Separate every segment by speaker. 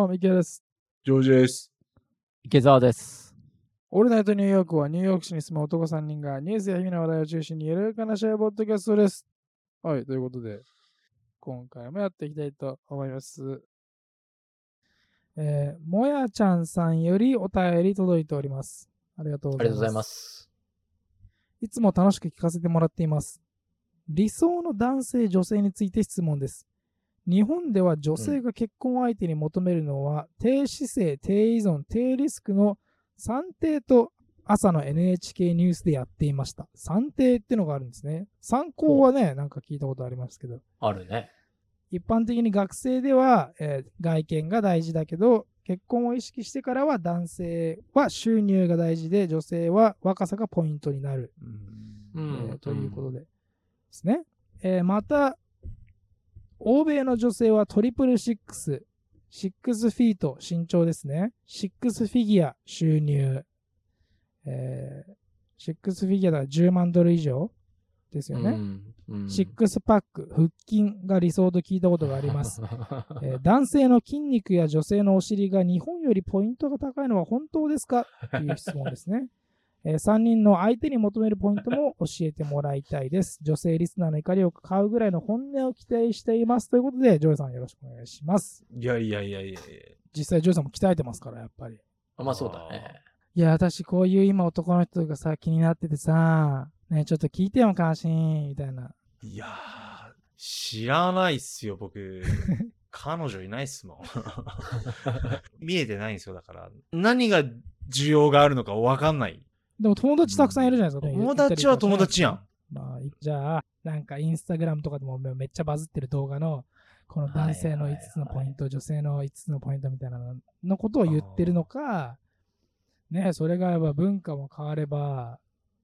Speaker 1: も、ミケです。
Speaker 2: ジョージです。
Speaker 3: 池澤です。
Speaker 1: オールナイトニューヨークはニューヨーク市に住む男3人がニュースや日々の話題を中心にゆるく話し合うポッドキャストです。はい、ということで、今回もやっていきたいと思います。えー、もやちゃんさんよりお便り届いております。ありがとうございます。
Speaker 3: ありがとうございます。
Speaker 1: いつも楽しく聞かせてもらっています。理想の男性、女性について質問です。日本では女性が結婚相手に求めるのは、低姿勢、低依存、低リスクの算定と朝の NHK ニュースでやっていました。算定ってのがあるんですね。参考はね、なんか聞いたことありますけど、
Speaker 3: あるね。
Speaker 1: 一般的に学生では、えー外見が大事だけど、結婚を意識してからは男性は収入が大事で、女性は若さがポイントになる。
Speaker 3: う
Speaker 1: えー
Speaker 3: ん。
Speaker 1: ということでですね。えーまた、欧米の女性は triple six、six feet 身長ですね。シックスフィギュア収入。えーシックスフィギュアだから10万ドル以上ですよね。シックスパック、腹筋が理想と聞いたことがあります。えー男性の筋肉や女性のお尻が日本よりポイントが高いのは本当ですか？という質問ですね。え3人の相手に求めるポイントも 教えてもらいたいです。女性リスナーの怒りを買うぐらいの本音を期待しています。ということで、ジョイさんよろしくお願いします。
Speaker 2: いやいやいやいや。
Speaker 1: 実際、ジョイさんも鍛えてますから、やっぱり。
Speaker 3: まあそうだね。
Speaker 1: いや、私、こういう今男の人がさ、気になっててさ、ね、ちょっと聞いてよ、関心、みたいな。
Speaker 2: いやー、知らないっすよ、僕。彼女いないっすもん。見えてないんですよ、だから。何が需要があるのかわかんない。
Speaker 1: でも友達たくさんいるじゃないですか。ね
Speaker 2: 友達は友達やん。。
Speaker 1: まあ、いじゃあ、なんかインスタグラムとかでもめっちゃバズってる動画の、この男性の5つのポイント、女性の5つのポイントみたいなののことを言ってるのか、ね、それがやっぱ文化も変われば、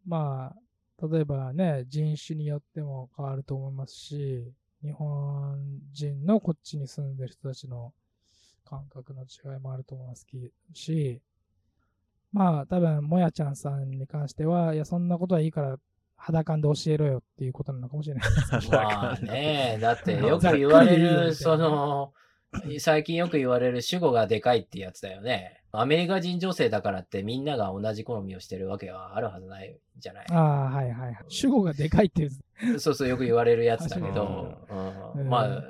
Speaker 1: まあ、例えばね、人種によっても変わると思いますし、日本人のこっちに住んでる人たちの感覚の違いもあると思いますし、まあ、多分、もやちゃんさんに関しては、いや、そんなことはいいから、裸んで教えろよっていうことなのかもしれないです。
Speaker 3: まあね、だって よく言われる、その、最近よく言われる主語がでかいってやつだよね。アメリカ人女性だからってみんなが同じ好みをしてるわけはあるはずないじゃない。
Speaker 1: ああ、はいはいはい。主語がでかいっていう。
Speaker 3: そうそうよく言われるやつだけ
Speaker 2: 確
Speaker 3: ど、
Speaker 1: う
Speaker 3: うんん、まあ、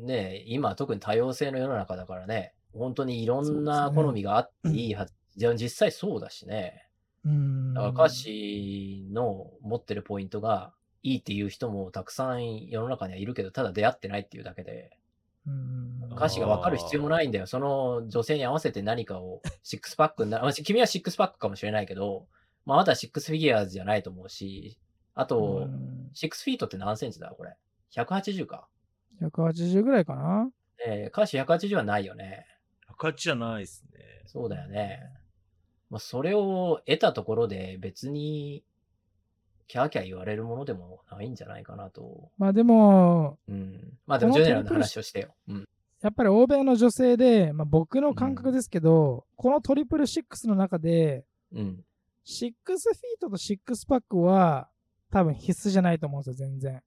Speaker 3: ね今特に多様性の世の中だからね、本当にいろんな好みがあっていいはず。じゃあ実際そうだしね。
Speaker 1: うん。
Speaker 3: だから歌詞の持ってるポイントがいいっていう人もたくさん世の中にはいるけど、ただ出会ってないっていうだけで、
Speaker 1: うん。
Speaker 3: 歌詞がわかる必要もないんだよ。その女性に合わせて何かを、シックスパックにな、まあ君はシックスパックかもしれないけど、まあ、あなたはシックスフィギュアじゃないと思うし、あと、
Speaker 1: うん
Speaker 3: シックスフィートって何センチだこれ？180か。
Speaker 1: 180ぐらいかな
Speaker 3: えー、歌詞180はないよね。
Speaker 2: 赤字じゃないっすね。
Speaker 3: そうだよね。まあ、それを得たところで別に、キャーキャー言われるものでもないんじゃないかなと。
Speaker 1: まあでも、
Speaker 3: うん。まあでもジェネラルの話をしてよ。うん。
Speaker 1: やっぱり欧米の女性で、まあ、僕の感覚ですけど、このトリプルシックスの中で、
Speaker 3: うん。
Speaker 1: シックスフィートとシックスパックは多分必須じゃないと思うんですよ、全然。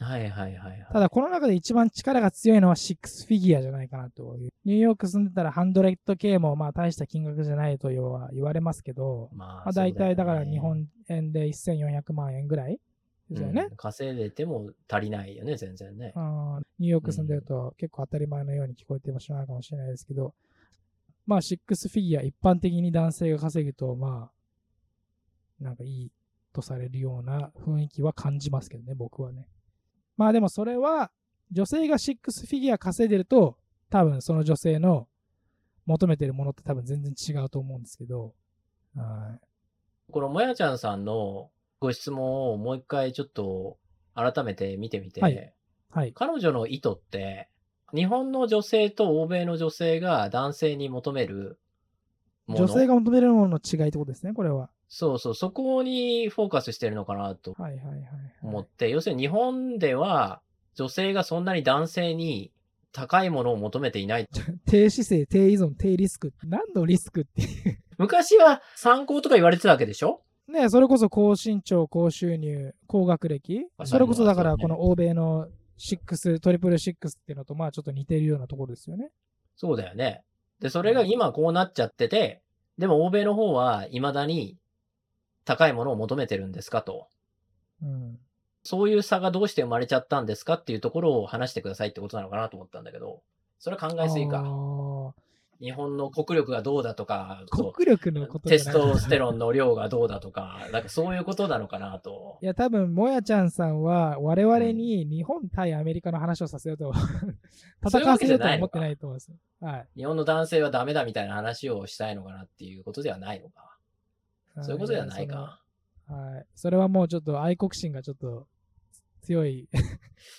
Speaker 3: はいはいはいはい。
Speaker 1: ただ、この中で一番力が強いのはシックスフィギュアじゃないかなという。ニューヨーク住んでたらハンドレッド系もまあ大した金額じゃないというは言われますけど、
Speaker 3: ま
Speaker 1: まあ、大体だから日本円で1400万円ぐらいですよね。
Speaker 3: うん稼いでても足りないよね、全然ね。
Speaker 1: ニューヨーク住んでると結構当たり前のように聞こえてもしまうかもしれないですけど、まあ、シックスフィギュア、一般的に男性が稼ぐと、まあ、なんかいいとされるような雰囲気は感じますけどね、僕はね。まあでもそれは、女性がシックスフィギュア稼いでると、多分その女性の求めてるものって多分全然違うと思うんですけど、はい。
Speaker 3: このもやちゃんさんのご質問をもう一回ちょっと改めて見てみて、
Speaker 1: はい。はい。
Speaker 3: 彼女の意図って、日本の女性と欧米の女性が男性に求めるもの？
Speaker 1: 女性が求めるものの違いってことですね、これは。
Speaker 3: そうそう、そこにフォーカスしてるのかなと
Speaker 1: はいはいはい、はい。
Speaker 3: 思って、要するに日本では女性がそんなに男性に高いものを求めていない。
Speaker 1: 低姿勢、低依存、低リスク。何のリスクっていう。
Speaker 3: 昔は参考とか言われてたわけでしょ？
Speaker 1: ねそれこそ高身長、高収入、高学歴。
Speaker 3: あ
Speaker 1: それこそだから、この欧米の6、トリプル6っていうのと、まあちょっと似てるようなところですよね。
Speaker 3: そうだよね。で、それが今こうなっちゃってて、でも欧米の方は未だに高いものを求めてるんですかと。
Speaker 1: うん。
Speaker 3: そういう差がどうして生まれちゃったんですかっていうところを話してくださいってことなのかなと思ったんだけど、それは考えすぎ
Speaker 1: あ
Speaker 3: か。
Speaker 1: ー
Speaker 3: 日本の国力がどうだとか、
Speaker 1: 国力のこと
Speaker 3: テストステロンの量がどうだとか、なんかそういうことなのかなと
Speaker 1: い。や、多分、もやちゃんさんは、我々に日本対アメリカの話をさせようと、戦わせようとは思ってないと思います。はい。
Speaker 3: 日本の男性はダメだみたいな話をしたいのかなっていうことではないのか。そういうことではないか。
Speaker 1: はい。それはもうちょっと愛国心がちょっと強い、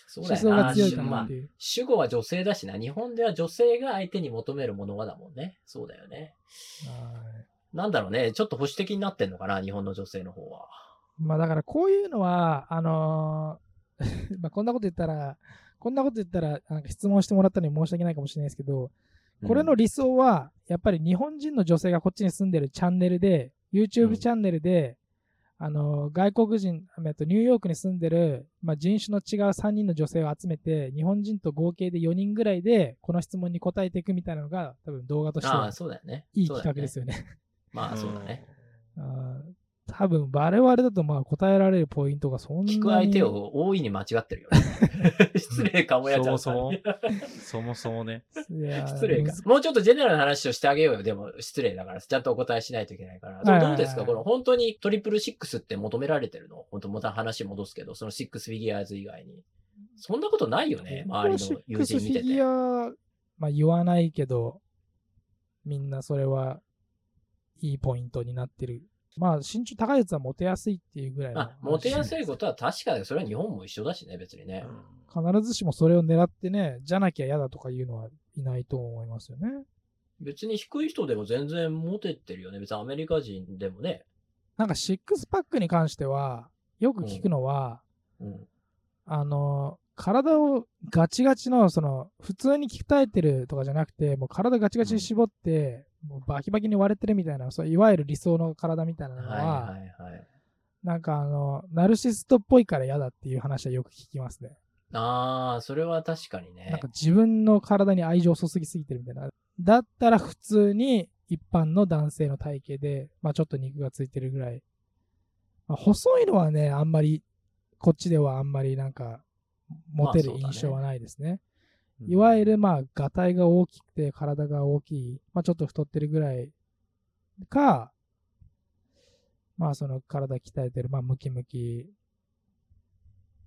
Speaker 3: そうだ
Speaker 1: 思想
Speaker 3: よな。
Speaker 1: が強いか
Speaker 3: まあ
Speaker 1: なっていう。
Speaker 3: 主語は女性だしな。日本では女性が相手に求めるものはだもんね。そうだよね。
Speaker 1: はい
Speaker 3: なんだろうね。ちょっと保守的になってんのかな日本の女性の方は。
Speaker 1: まあだからこういうのは、あのー まあこんなこと言ったら、こんなこと言ったら、なんか質問してもらったのに申し訳ないかもしれないですけど、これの理想は、やっぱり日本人の女性がこっちに住んでるチャンネルで、YouTube チャンネルで、あのー外国人、とニューヨークに住んでる、まあ、人種の違う3人の女性を集めて、日本人と合計で4人ぐらいで、この質問に答えていくみたいなのが、多分動画として
Speaker 3: ああ、
Speaker 1: は
Speaker 3: そうだよね。
Speaker 1: いい企画ですよね。
Speaker 3: まあ、そうだね。
Speaker 1: 多分我々だとまあ答えられるポイントがそんなに。
Speaker 3: 聞く相手を大いに間違ってるよね。失礼かもやちゃんさんに。
Speaker 2: そもそもね。
Speaker 1: いやー
Speaker 3: 失礼か。もうちょっとジェネラルな話をしてあげようよ。でも失礼だから、ちゃんとお答えしないといけないから。どうどうですか？この本当にトリプルシックスって求められてるの本当また話戻すけど、そのシックスフィギュアーズ以外に。そんなことないよね。周りの友人見てて
Speaker 1: シックスフィギ。ュア、まあ言わないけど、みんなそれはいいポイントになってる。まあ身長高いやつはモテやすいっていうぐらいの
Speaker 3: あ、モテやす
Speaker 1: い。
Speaker 3: いことは確かで、それは日本も一緒だしね、別にね。
Speaker 1: 必ずしもそれを狙ってね、じゃなきゃ嫌だとかいうのはいないと思いますよね。
Speaker 3: 別に低い人でも全然モテてるよね。別にアメリカ人でもね。
Speaker 1: なんかシックスパックに関しては、よく聞くのは、
Speaker 3: うん。
Speaker 1: あの、体をガチガチの、その、普通に鍛えてるとかじゃなくて、もう体ガチガチに絞って、もうバキバキに割れてるみたいな、そういわゆる理想の体みたいなのは、
Speaker 3: はいはいはい。
Speaker 1: なんかあの、ナルシストっぽいから嫌だっていう話はよく聞きますね。
Speaker 3: ああ、それは確かにね。
Speaker 1: なんか自分の体に愛情を注ぎすぎてるみたいな。だったら普通に一般の男性の体型で、まあちょっと肉がついてるぐらい。まあ、細いのはね、あんまり、こっちではあんまりなんか、モテる印象はないですね。
Speaker 3: うん
Speaker 1: いわゆるまあ、がたいが大きくて、体が大きい、まあちょっと太ってるぐらいか、まあその体鍛えてる、まあムキムキ。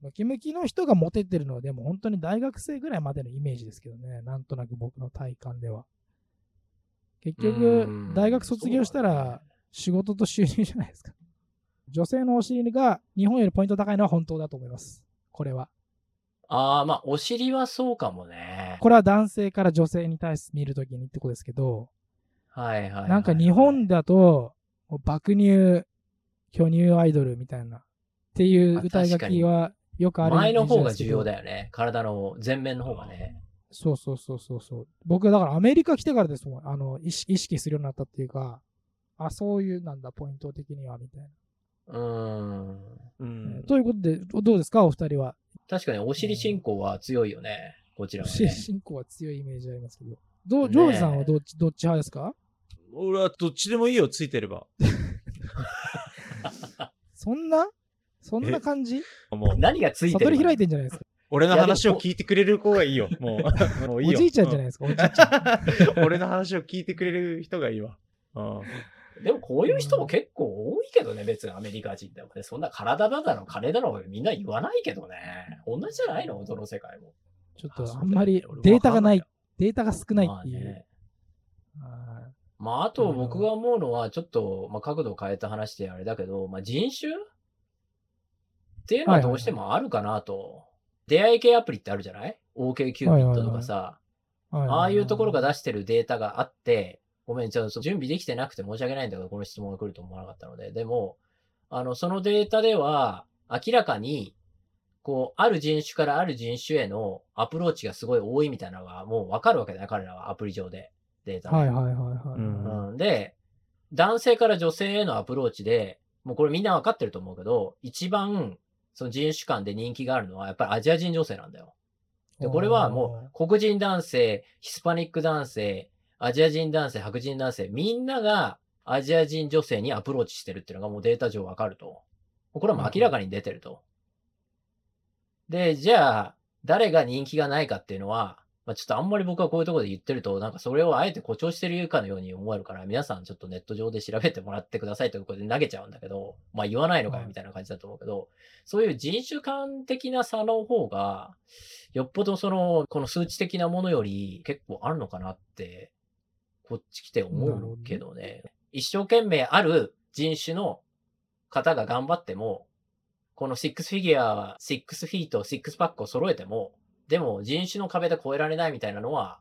Speaker 1: ムキムキの人がモテてるのはでも本当に大学生ぐらいまでのイメージですけどね。なんとなく僕の体感では。結
Speaker 3: う
Speaker 1: 局
Speaker 3: ん、
Speaker 1: 大学卒業したら仕事と収入じゃないですか。女性のお尻が日本よりポイント高いのは本当だと思います。これは。
Speaker 3: ああ、まあ、お尻はそうかもね。
Speaker 1: これは男性から女性に対して見るときにってことですけど、
Speaker 3: はいはいはいはい。
Speaker 1: なんか日本だと、もう爆乳、巨乳アイドルみたいな、っていう歌い書きはよくある
Speaker 3: 前の方が重要
Speaker 1: よ。
Speaker 3: だよね。体の前面の方がね。
Speaker 1: そうそうそうそうそう。僕はだからアメリカ来てからですもん。あの、意識意識するようになったっていうか、あ、そういうなんだ、ポイント的には、みたいな。
Speaker 3: うーん。
Speaker 2: う
Speaker 1: え
Speaker 2: ん
Speaker 1: ーということで、どうですか、お二人は。
Speaker 3: 確かにお尻進行は強いよね。こちらは
Speaker 1: 進
Speaker 3: ね。
Speaker 1: 進行は強いイメージありますけど。どジョージさんはどっち、どっち派ですか？
Speaker 2: 俺はどっちでもいいよ、ついてれば。
Speaker 1: そんな？そんな感じ？
Speaker 2: もう、
Speaker 3: 何がついてる
Speaker 1: 悟り開いてんじゃないですか。
Speaker 2: 俺の話を聞いてくれる子がいいよ。もう、もういいよ。
Speaker 1: おじいちゃんじゃないですか、おじいちゃん
Speaker 2: 俺の話を聞いてくれる人がいいわ。うん
Speaker 3: でもこういう人も結構多いけどね、別にアメリカ人でもね。そんな体だだの、金だの、みんな言わないけどね。同じじゃないの？どの世界も。
Speaker 1: ちょっと
Speaker 3: あ
Speaker 1: んまり
Speaker 3: 俺
Speaker 1: データがないデータが少ないっていう。
Speaker 3: まあね
Speaker 1: は
Speaker 3: まあ、あと僕が思うのは、ちょっと、まあ、角度を変えた話であれだけど、まあ、人種っていうのはどうしてもあるかなと。出会い系アプリってあるじゃない ?OK キューピットとかさ、
Speaker 1: いはい
Speaker 3: ああいうところが出してるデータがあって、ごめん、ちょっと準備できてなくて申し訳ないんだけど、この質問が来ると思わなかったので。でも、あの、そのデータでは、明らかに、こう、ある人種からある人種へのアプローチがすごい多いみたいなのがもうわかるわけだよ、彼らはアプリ上で。データで。
Speaker 1: はいはいはいはい。
Speaker 2: うん
Speaker 3: うん、で、男性から女性へのアプローチで、もうこれみんなわかってると思うけど、一番その人種間で人気があるのはやっぱりアジア人女性なんだよ。で、これはもう黒人男性、ヒスパニック男性、アジア人男性、白人男性、みんながアジア人女性にアプローチしてるっていうのがもうデータ上わかると。これはもう明らかに出てると。で、じゃあ、誰が人気がないかっていうのは、まあ、ちょっとあんまり僕はこういうところで言ってると、なんかそれをあえて誇張してるかのように思えるから、皆さんちょっとネット上で調べてもらってくださいということで投げちゃうんだけど、まあ言わないのかよみたいな感じだと思うけど、そういう人種間的な差の方が、よっぽどその、この数値的なものより結構あるのかなって、こっち来て思うけどね。一生懸命ある人種の方が頑張っても、この6フィギュア、6フィート、6パックを揃えても、でも人種の壁で越えられないみたいなのは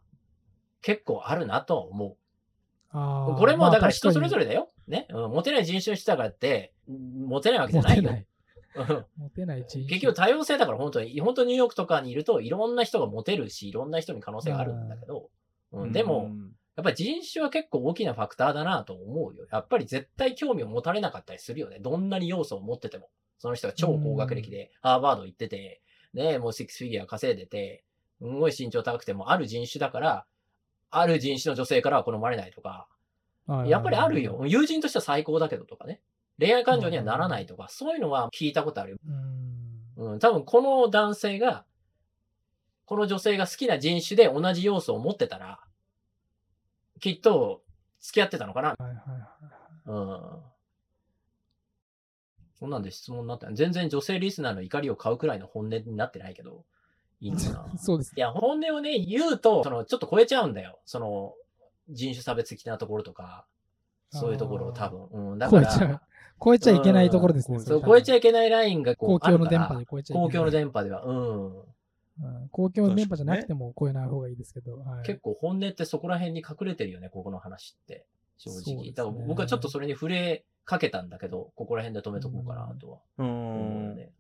Speaker 3: 結構あるなとは思う。これもだから人それぞ
Speaker 1: れ。
Speaker 3: れだよ。ね。うん、モテない人種の人だからって、モテないわけじゃないよ。
Speaker 1: モテない。
Speaker 3: 結局多様性だから本当に、本当にニューヨークとかにいるといろんな人がモテるし、いろんな人に可能性があるんだけど、うん、でも、やっぱり人種は結構大きなファクターだなと思うよ。やっぱり絶対興味を持たれなかったりするよね。どんなに要素を持ってても。その人が超高学歴で、ハーバード行ってて、ね、もうシックスフィギュア稼いでて、すごい身長高くても、ある人種だから、ある人種の女性からは好まれないとか、
Speaker 1: はい
Speaker 3: やっぱりあるよ。。友人としては最高だけどとかね。恋愛感情にはならないとか、そういうのは聞いたことあるよ。
Speaker 1: うん。
Speaker 3: うん、多分この男性が、この女性が好きな人種で同じ要素を持ってたら、きっと付き合ってたのかな。
Speaker 1: はいはいはい。
Speaker 3: うん。そんなんで質問になった全然女性リスナーの怒りを買うくらいの本音になってないけど、いいんだな。
Speaker 1: そうです
Speaker 3: い。や、本音をね、言うと、その、ちょっと超えちゃうんだよ。その、人種差別的なところとか、そういうところを多分。うん、だから、
Speaker 1: 超えちゃう。超えちゃいけないところですね。
Speaker 3: そう、超えちゃ
Speaker 1: い
Speaker 3: いけないラインがこう、
Speaker 1: 公共の電波で超えちゃいけない。
Speaker 3: 公共の電波では、うん。
Speaker 1: うん公共の電波じゃなくても超えない方がいいですけど。はい
Speaker 3: 結構本音ってそこら辺に隠れてるよね、ここの話って。正直。
Speaker 1: ね
Speaker 3: だから僕はちょっとそれに触れかけたんだけど、ここら辺で止めとこうかなとは
Speaker 2: う
Speaker 3: 思うよ
Speaker 2: ん。
Speaker 3: ね。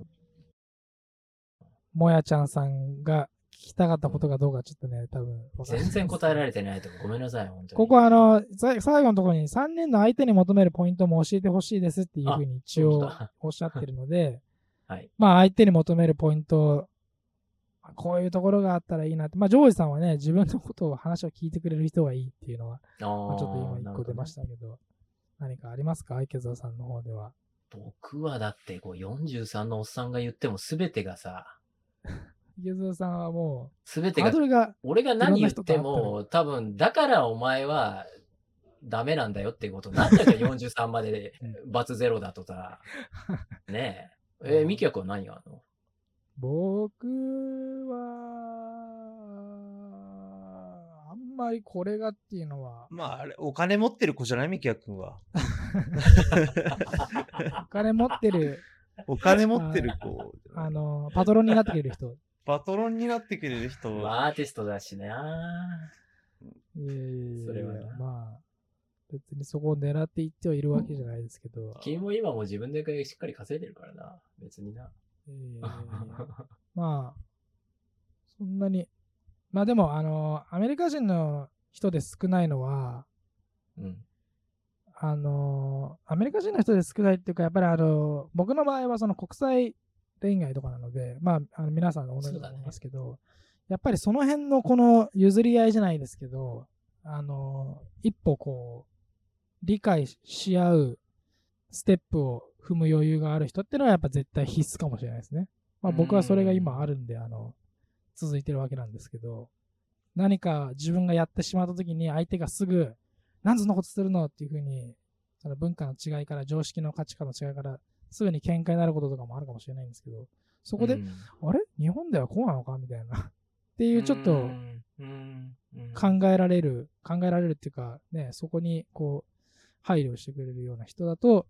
Speaker 1: もやちゃんさんが聞きたかったことがどうかちょっとね、多分
Speaker 3: 全然答えられてないと思う。ごめんなさい、本当に。
Speaker 1: ここはあの、さ最後のところに3人の相手に求めるポイントも教えてほしいですっていうふうに一応 おっしゃってるので、
Speaker 3: はい。
Speaker 1: まあ相手に求めるポイント、こういうところがあったらいいなって。まあジョージさんはね、自分のことを話を聞いてくれる人がいいっていうのは、
Speaker 3: あ
Speaker 1: まあ、ちょっと
Speaker 3: ー
Speaker 1: 今一個出まし。たけど、何かありますか？池澤さんの方では。
Speaker 3: 僕はだって、こう43のおっさんが言っても全てがさ、
Speaker 1: 池澤さんはもう、
Speaker 3: 全てが
Speaker 1: が、
Speaker 3: 俺が何言っても、多分、だからお前はダメなんだよっていうことになっちゃうじゃん、43までで、バツゼロだとさ。ねえ。えー、ミキヤ君は何があるの？
Speaker 1: 僕は、あんまりこれがっていうのは、
Speaker 2: まあ、あれ、お金持ってる子じゃない？ミキヤ君は。
Speaker 1: お金持ってる、
Speaker 2: お金持ってる子。
Speaker 1: あの、パトロンになってくれる人。
Speaker 2: パトロンになってくれる人。
Speaker 3: まあアーティストだしな。
Speaker 1: いやいやいや
Speaker 3: それはな
Speaker 1: まあ、別にそこを狙っていってはいるわけじゃないですけど、
Speaker 3: 君も今も自分でしっかり稼いでるからな。別にな。
Speaker 1: いやいやいやいやまあ、そんなに、まあでも、あの、アメリカ人の人で少ないのは、
Speaker 3: うん。
Speaker 1: あの、アメリカ人の人で少ないっていうか、やっぱりあの、僕の場合はその国際恋愛とかなので、まあ、あの皆さん同じだと思いますけど、やっぱりその辺のこの譲り合いじゃないですけど、あの、一歩こう、理解し合うステップを踏む余裕がある人っていうのはやっぱ絶対必須かもしれないですね。まあ僕はそれが今あるんで、あの、続いてるわけなんですけど、何か自分がやってしまった時に相手がすぐ、なんでそんなことするのっていうふうに、その文化の違いから、常識の価値観の違いから、すぐに喧嘩になることとかもあるかもしれないんですけど、そこで、
Speaker 3: うん。
Speaker 1: あれ？日本ではこうなのか？みたいな。っていうちょっと考えられる、考えられるっていうか、ね、そこにこう、配慮してくれるような人だと、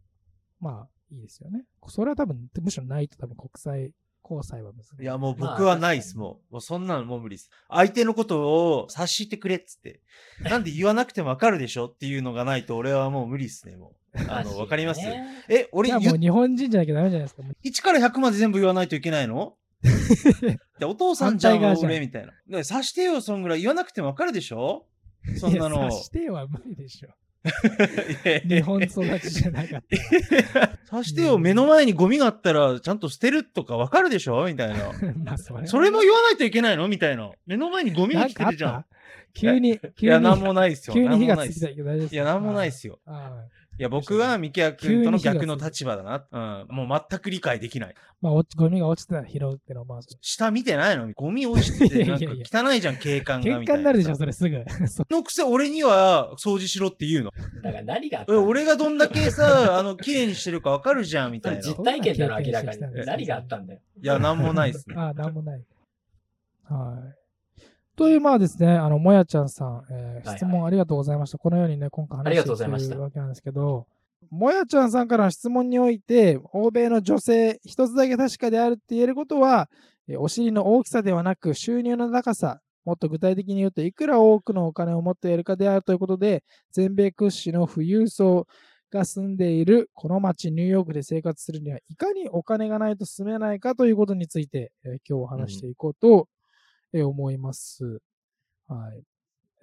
Speaker 1: まあ、いいですよね。それは多分、むしろないと多分国際交際は難しい。
Speaker 2: いや、もう
Speaker 3: まあ
Speaker 2: 僕はないっす、もう。もうそんなのもう無理っす。相手のことを察してくれっつって。なんで言わなくてもわかるでしょっていうのがないと俺はもう無理っすね、もう。あの、わかります
Speaker 3: ね
Speaker 2: え、俺
Speaker 1: もう日本人じゃなきゃダメじゃないですか。もう
Speaker 2: 1から100まで全部言わないといけないの？でお父さんじゃん俺みたいな。で察してよ、そんぐらい言わなくてもわかるでしょ？そんなの。
Speaker 1: 察しては無理でしょ。日本育ちじゃなかったら。
Speaker 4: さしてよ、目の前にゴミがあったら、ちゃんと捨てるとかわかるでしょ？みたいな。
Speaker 1: まあそれ
Speaker 4: それも言わないといけないの？みたいな。目の前にゴミ
Speaker 1: なんかあっ
Speaker 4: 落ちてるじゃん
Speaker 1: た？急に、
Speaker 4: いや、
Speaker 1: 急に、
Speaker 4: なんもないっすよ。
Speaker 1: 急に火が
Speaker 4: なんもないっす
Speaker 1: ついたけど大丈夫です
Speaker 4: いや、なんもないっすよ。
Speaker 1: ああ
Speaker 4: いや、僕はミキヤ君との逆の立場だな。うん。もう全く理解できない。
Speaker 1: まあ、ゴミが落ちてたら拾うってのは、まあ、
Speaker 4: 下見てないのに、ゴミ落ちてて、なんか汚いじゃん、景観が。
Speaker 1: 喧
Speaker 4: みたい
Speaker 1: 嘩になるでしょ、それすぐ。
Speaker 4: のくせ俺には掃除しろって言うの。
Speaker 5: だから何があった
Speaker 4: え
Speaker 5: の
Speaker 4: 俺がどんだけさ、あの、綺麗にしてるかわかるじゃん、みたいな。い
Speaker 5: 実体験だろ、明らかに。何があったんだよ。
Speaker 4: や、なんもないっすね。
Speaker 1: ああ、なんもない。はい。という、まあですね、あの、もやちゃんさん、えー
Speaker 5: はい
Speaker 1: 質問ありがとうございました。このようにね、今回話
Speaker 5: し
Speaker 1: ているわけなんですけど、もやちゃんさんからの質問において、欧米の女性、一つだけ確かであるって言えることは、えーお尻の大きさではなく、収入の高さ、もっと具体的に言うと、いくら多くのお金を持っているかであるということで、全米屈指の富裕層が住んでいるこの街、ニューヨークで生活するには、いかにお金がないと住めないかということについて、えー今日お話していこうと、えー思います。はい。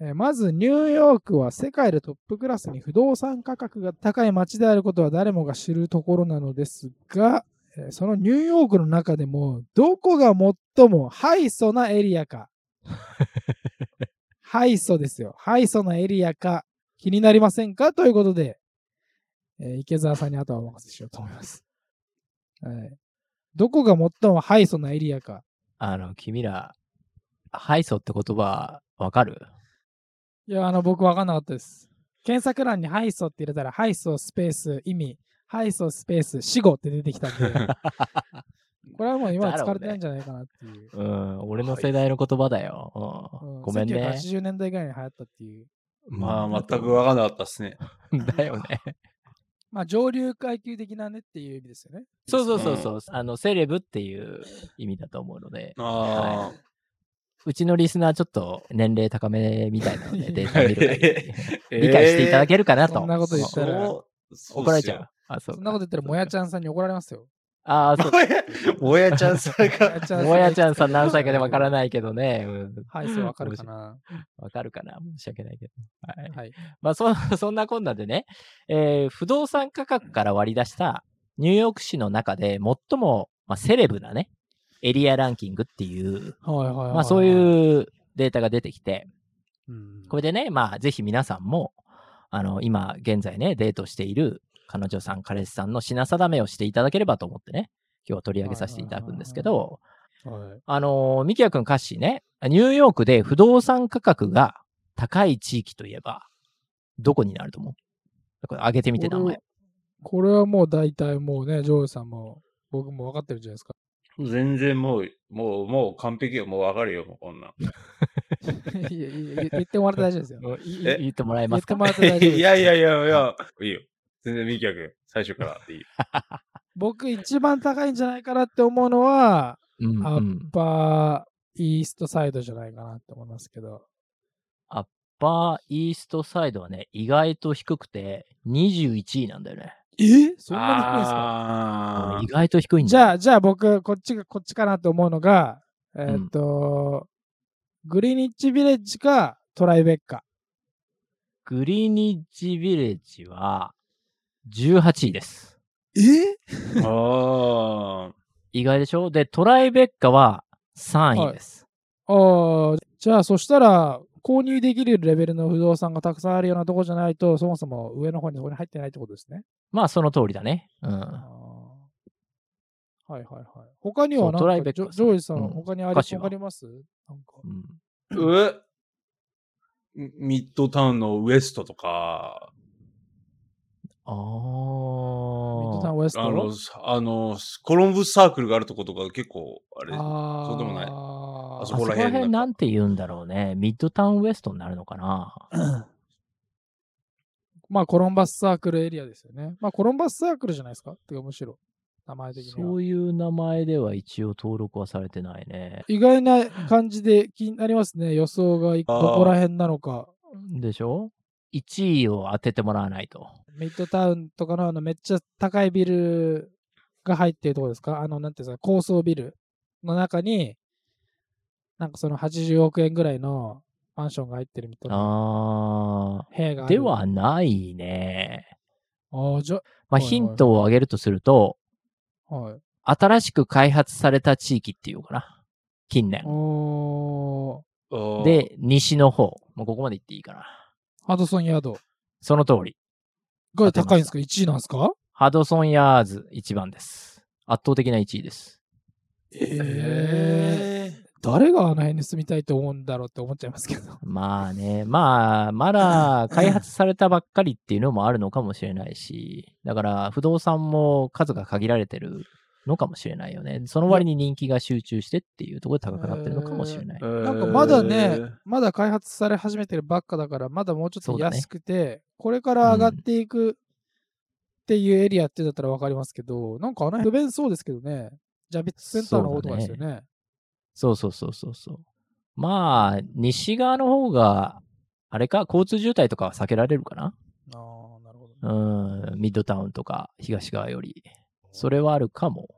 Speaker 1: えーまず、ニューヨークは世界でトップクラスに不動産価格が高い街であることは誰もが知るところなのですが、えーそのニューヨークの中でも、どこが最もハイソなエリアか。ハイソですよ。ハイソなエリアか気になりませんか？ということで、えー池澤さんにあとはお任せしようと思います。はい、どこが最もハイソなエリアか。
Speaker 5: あの、君ら、ハイソって言葉、わかる？
Speaker 1: いや、あの、僕わかんなかったです。検索欄にハイソって入れたら、ハイソスペース意味、ハイソスペース死後って出てきたんで、これはもう今は使われてないんじゃないかなっていう。
Speaker 5: うん、俺の世代の言葉だよ。う
Speaker 1: うん
Speaker 5: ん、ごめんね。
Speaker 1: 1980年代ぐらいに流行ったっていう。
Speaker 6: まあ、全く分かんなかったですね。
Speaker 5: だよね。
Speaker 1: まあ、上流階級的なねっていう意味ですよね。
Speaker 5: そうそうそうそう。あの、セレブっていう意味だと思うので、
Speaker 6: あ
Speaker 5: うちのリスナーちょっと年齢高めみたいなので、デー
Speaker 6: あ。
Speaker 5: タ見る限り理解していただけるかなと。
Speaker 1: そんなこと言ったら
Speaker 5: 怒られちゃう。あ、そう
Speaker 1: そんなこと言ったら、もやちゃんさんに怒られますよ。
Speaker 5: ああ、そう。
Speaker 4: もや、ちゃんさんが。
Speaker 5: もやちゃんさん何歳かでわからないけどね。うん
Speaker 1: はい、そうわかるかな。
Speaker 5: わかるかな申し訳ないけど。はい。
Speaker 1: はい。
Speaker 5: まあそ、そんなこんなでね、えー不動産価格から割り出したニューヨーク市の中で最も、まあ、セレブなね、エリアランキングっていう。まあそういうデータが出てきて、
Speaker 1: うん。
Speaker 5: これでね、まあぜひ皆さんも、あの、今現在ね、デートしている彼女さん、彼氏さんの品定めをしていただければと思ってね、今日は取り上げさせていただくんですけど、
Speaker 1: はい
Speaker 5: あのー、ミキヤ君、カッシーね、ニューヨークで不動産価格が高い地域といえば、どこになると思う？これ上げてみて名前。
Speaker 1: これはもう大体もうね、ジョージさんも僕も分かってるじゃないですか。
Speaker 6: 全然もう、もう、もう完璧よ。もう分かるよ、もうこんなん。
Speaker 1: いやいや言ってもらって大丈夫ですよ。
Speaker 5: 言ってもらえ？
Speaker 1: 言って
Speaker 5: ますか
Speaker 1: もらって大丈夫です。
Speaker 6: いやいやいやいや、いいよ。全然ミキヤ君、最初からでいいよ。
Speaker 1: 僕一番高いんじゃないかなって思うのは、
Speaker 5: うん
Speaker 1: アッ
Speaker 5: うん
Speaker 1: パーイーストサイドじゃないかなって思いますけど。
Speaker 5: バーイーストサイドはね、意外と低くて21位なんだよね。
Speaker 1: え？そんなに低いんですか？
Speaker 6: あ
Speaker 5: 意外と低いんだ
Speaker 1: じゃあ、じゃあ僕、こっちが、こっちかなと思うのが、えーっと、グリニッチビレッジかトライベッカ。
Speaker 5: グリーニッジビレッジは18位です。
Speaker 1: え？
Speaker 6: あ。あ
Speaker 5: 意外でしょ？で、トライベッカは3位です。
Speaker 1: ああ、じゃあそしたら、購入できるレベルの不動産がたくさんあるようなとこじゃないと、そもそも上の方にそこに入ってないってことですね。
Speaker 5: まあ、その通りだね。うん。
Speaker 1: はいはいはい。他にはかジョ、ジョージさん、
Speaker 5: うん
Speaker 1: 他にあり
Speaker 5: 歌詞は
Speaker 1: わかります？なんか。
Speaker 5: うん
Speaker 6: あ。え？ミッドタウンのウエストとか、
Speaker 5: あ
Speaker 1: ミッドタウン
Speaker 5: ー
Speaker 1: ウエスト？
Speaker 6: あの、あの、コロンブスサークルがあるとことか結構、あれ、
Speaker 1: あ
Speaker 6: そうでもない
Speaker 1: あ
Speaker 5: あそ
Speaker 6: こら辺なんか
Speaker 5: なんて言うんだろうね。ミッドタウンウエストになるのかな。
Speaker 1: まあ、コロンバスサークルエリアですよね。まあ、コロンバスサークルじゃないですか？ってか、むしろ、名前的には。
Speaker 5: そういう名前では一応登録はされてないね。
Speaker 1: 意外な感じで気になりますね。予想がどこら辺なのか。
Speaker 5: でしょ ?1 位を当ててもらわないと。
Speaker 1: ミッドタウンとかのあのめっちゃ高いビルが入ってるところですか？あの、なんていうんですか、高層ビルの中に、なんかその80億円ぐらいのマンションが入ってるみたいな
Speaker 5: あ
Speaker 1: 部屋があ。
Speaker 5: ではないね。
Speaker 1: ああ、じゃ
Speaker 5: まあ、ヒントを挙げるとすると、
Speaker 1: はい。
Speaker 5: 新しく開発された地域っていうかな。近年。で、西の方。もうここまで言っていいかな。
Speaker 1: ハドソンヤード。
Speaker 5: その通り。
Speaker 1: が高いんですか ?1 位なんですか？
Speaker 5: ハドソンヤーズ1番です。圧倒的な1位です。
Speaker 1: ええ誰があの辺に住みたいと思うんだろうって思っちゃいますけど。
Speaker 5: まあね、まあ、まだ開発されたばっかりっていうのもあるのかもしれないし、だから不動産も数が限られてるのかもしれないよね。その割に人気が集中してっていうところで高くなってるのかもしれない。
Speaker 1: なんかまだね、まだ開発され始めてるばっかだから、まだもうちょっと安くて、これから上がっていくっていうエリアってだったらわかりますけど、なんかあの辺不便そうですけどね。ジャビッツセンターの方とかですよね。
Speaker 5: そうそうそうそうそう。まあ、西側の方が、あれか、交通渋滞とかは避けられるかな？
Speaker 1: ああ、なるほど、
Speaker 5: うん、ミッドタウンとか東側より。それはあるかも。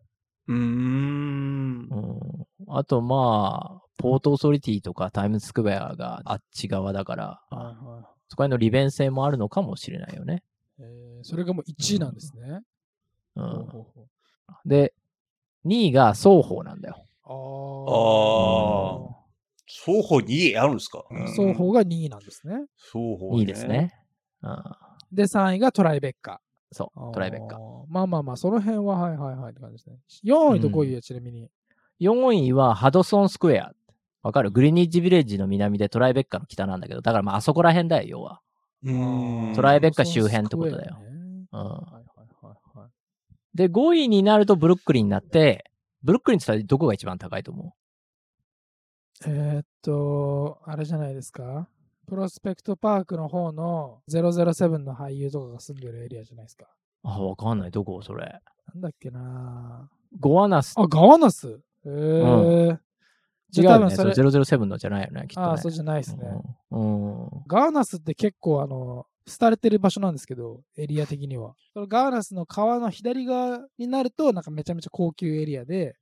Speaker 4: うーん
Speaker 5: う。ん、あとまあ、ポートオーソリティとかタイムズスクエアがあっち側だから、
Speaker 1: はいはい
Speaker 5: そこへの利便性もあるのかもしれないよね。
Speaker 1: えーそれがもう1位なんですね。
Speaker 5: うん、で、2位が双方なんだよ。
Speaker 1: あ
Speaker 4: あ双方に家あるんですか？
Speaker 1: あ。双方が2位なんですね。
Speaker 4: 双方、
Speaker 5: 2位です。ね。うん、
Speaker 1: で、3位がトライベッカ。
Speaker 5: そう、トライベッカ
Speaker 1: まあまあまあ、その辺ははいはいはいって感じですね。4位と5位はちなみに。
Speaker 5: 4位はハドソンスクエア。わかる？グリニッジビレッジの南でトライベッカの北なんだけど、だからまああそこら辺だよ、要は。
Speaker 4: うーん。
Speaker 5: トライベッカ周辺ってことだようん
Speaker 1: はいはいはいはい。
Speaker 5: で、5位になるとブルックリンになって、ブルックリンって言ったらどこが一番高いと思
Speaker 1: えーっと、あれじゃないですか？プロスペクトパークの方の007の俳優とかが住んでるエリアじゃないですか。
Speaker 5: うあ、わかんない。どこ？それ。
Speaker 1: なんだっけな
Speaker 5: ゴアナス。
Speaker 1: あ、ガワナス？えー。
Speaker 5: 違
Speaker 1: じ
Speaker 5: うよね。それ
Speaker 1: ゃあ多分それ、
Speaker 5: 007のじゃないよね、きっと、ね。
Speaker 1: ああ、そうじゃないですね。
Speaker 5: うん。うん
Speaker 1: ガワナスって結構あの、廃れてる場所なんですけど、エリア的には。そのガワナスの川の左側になると、なんかめちゃめちゃ高級エリアで、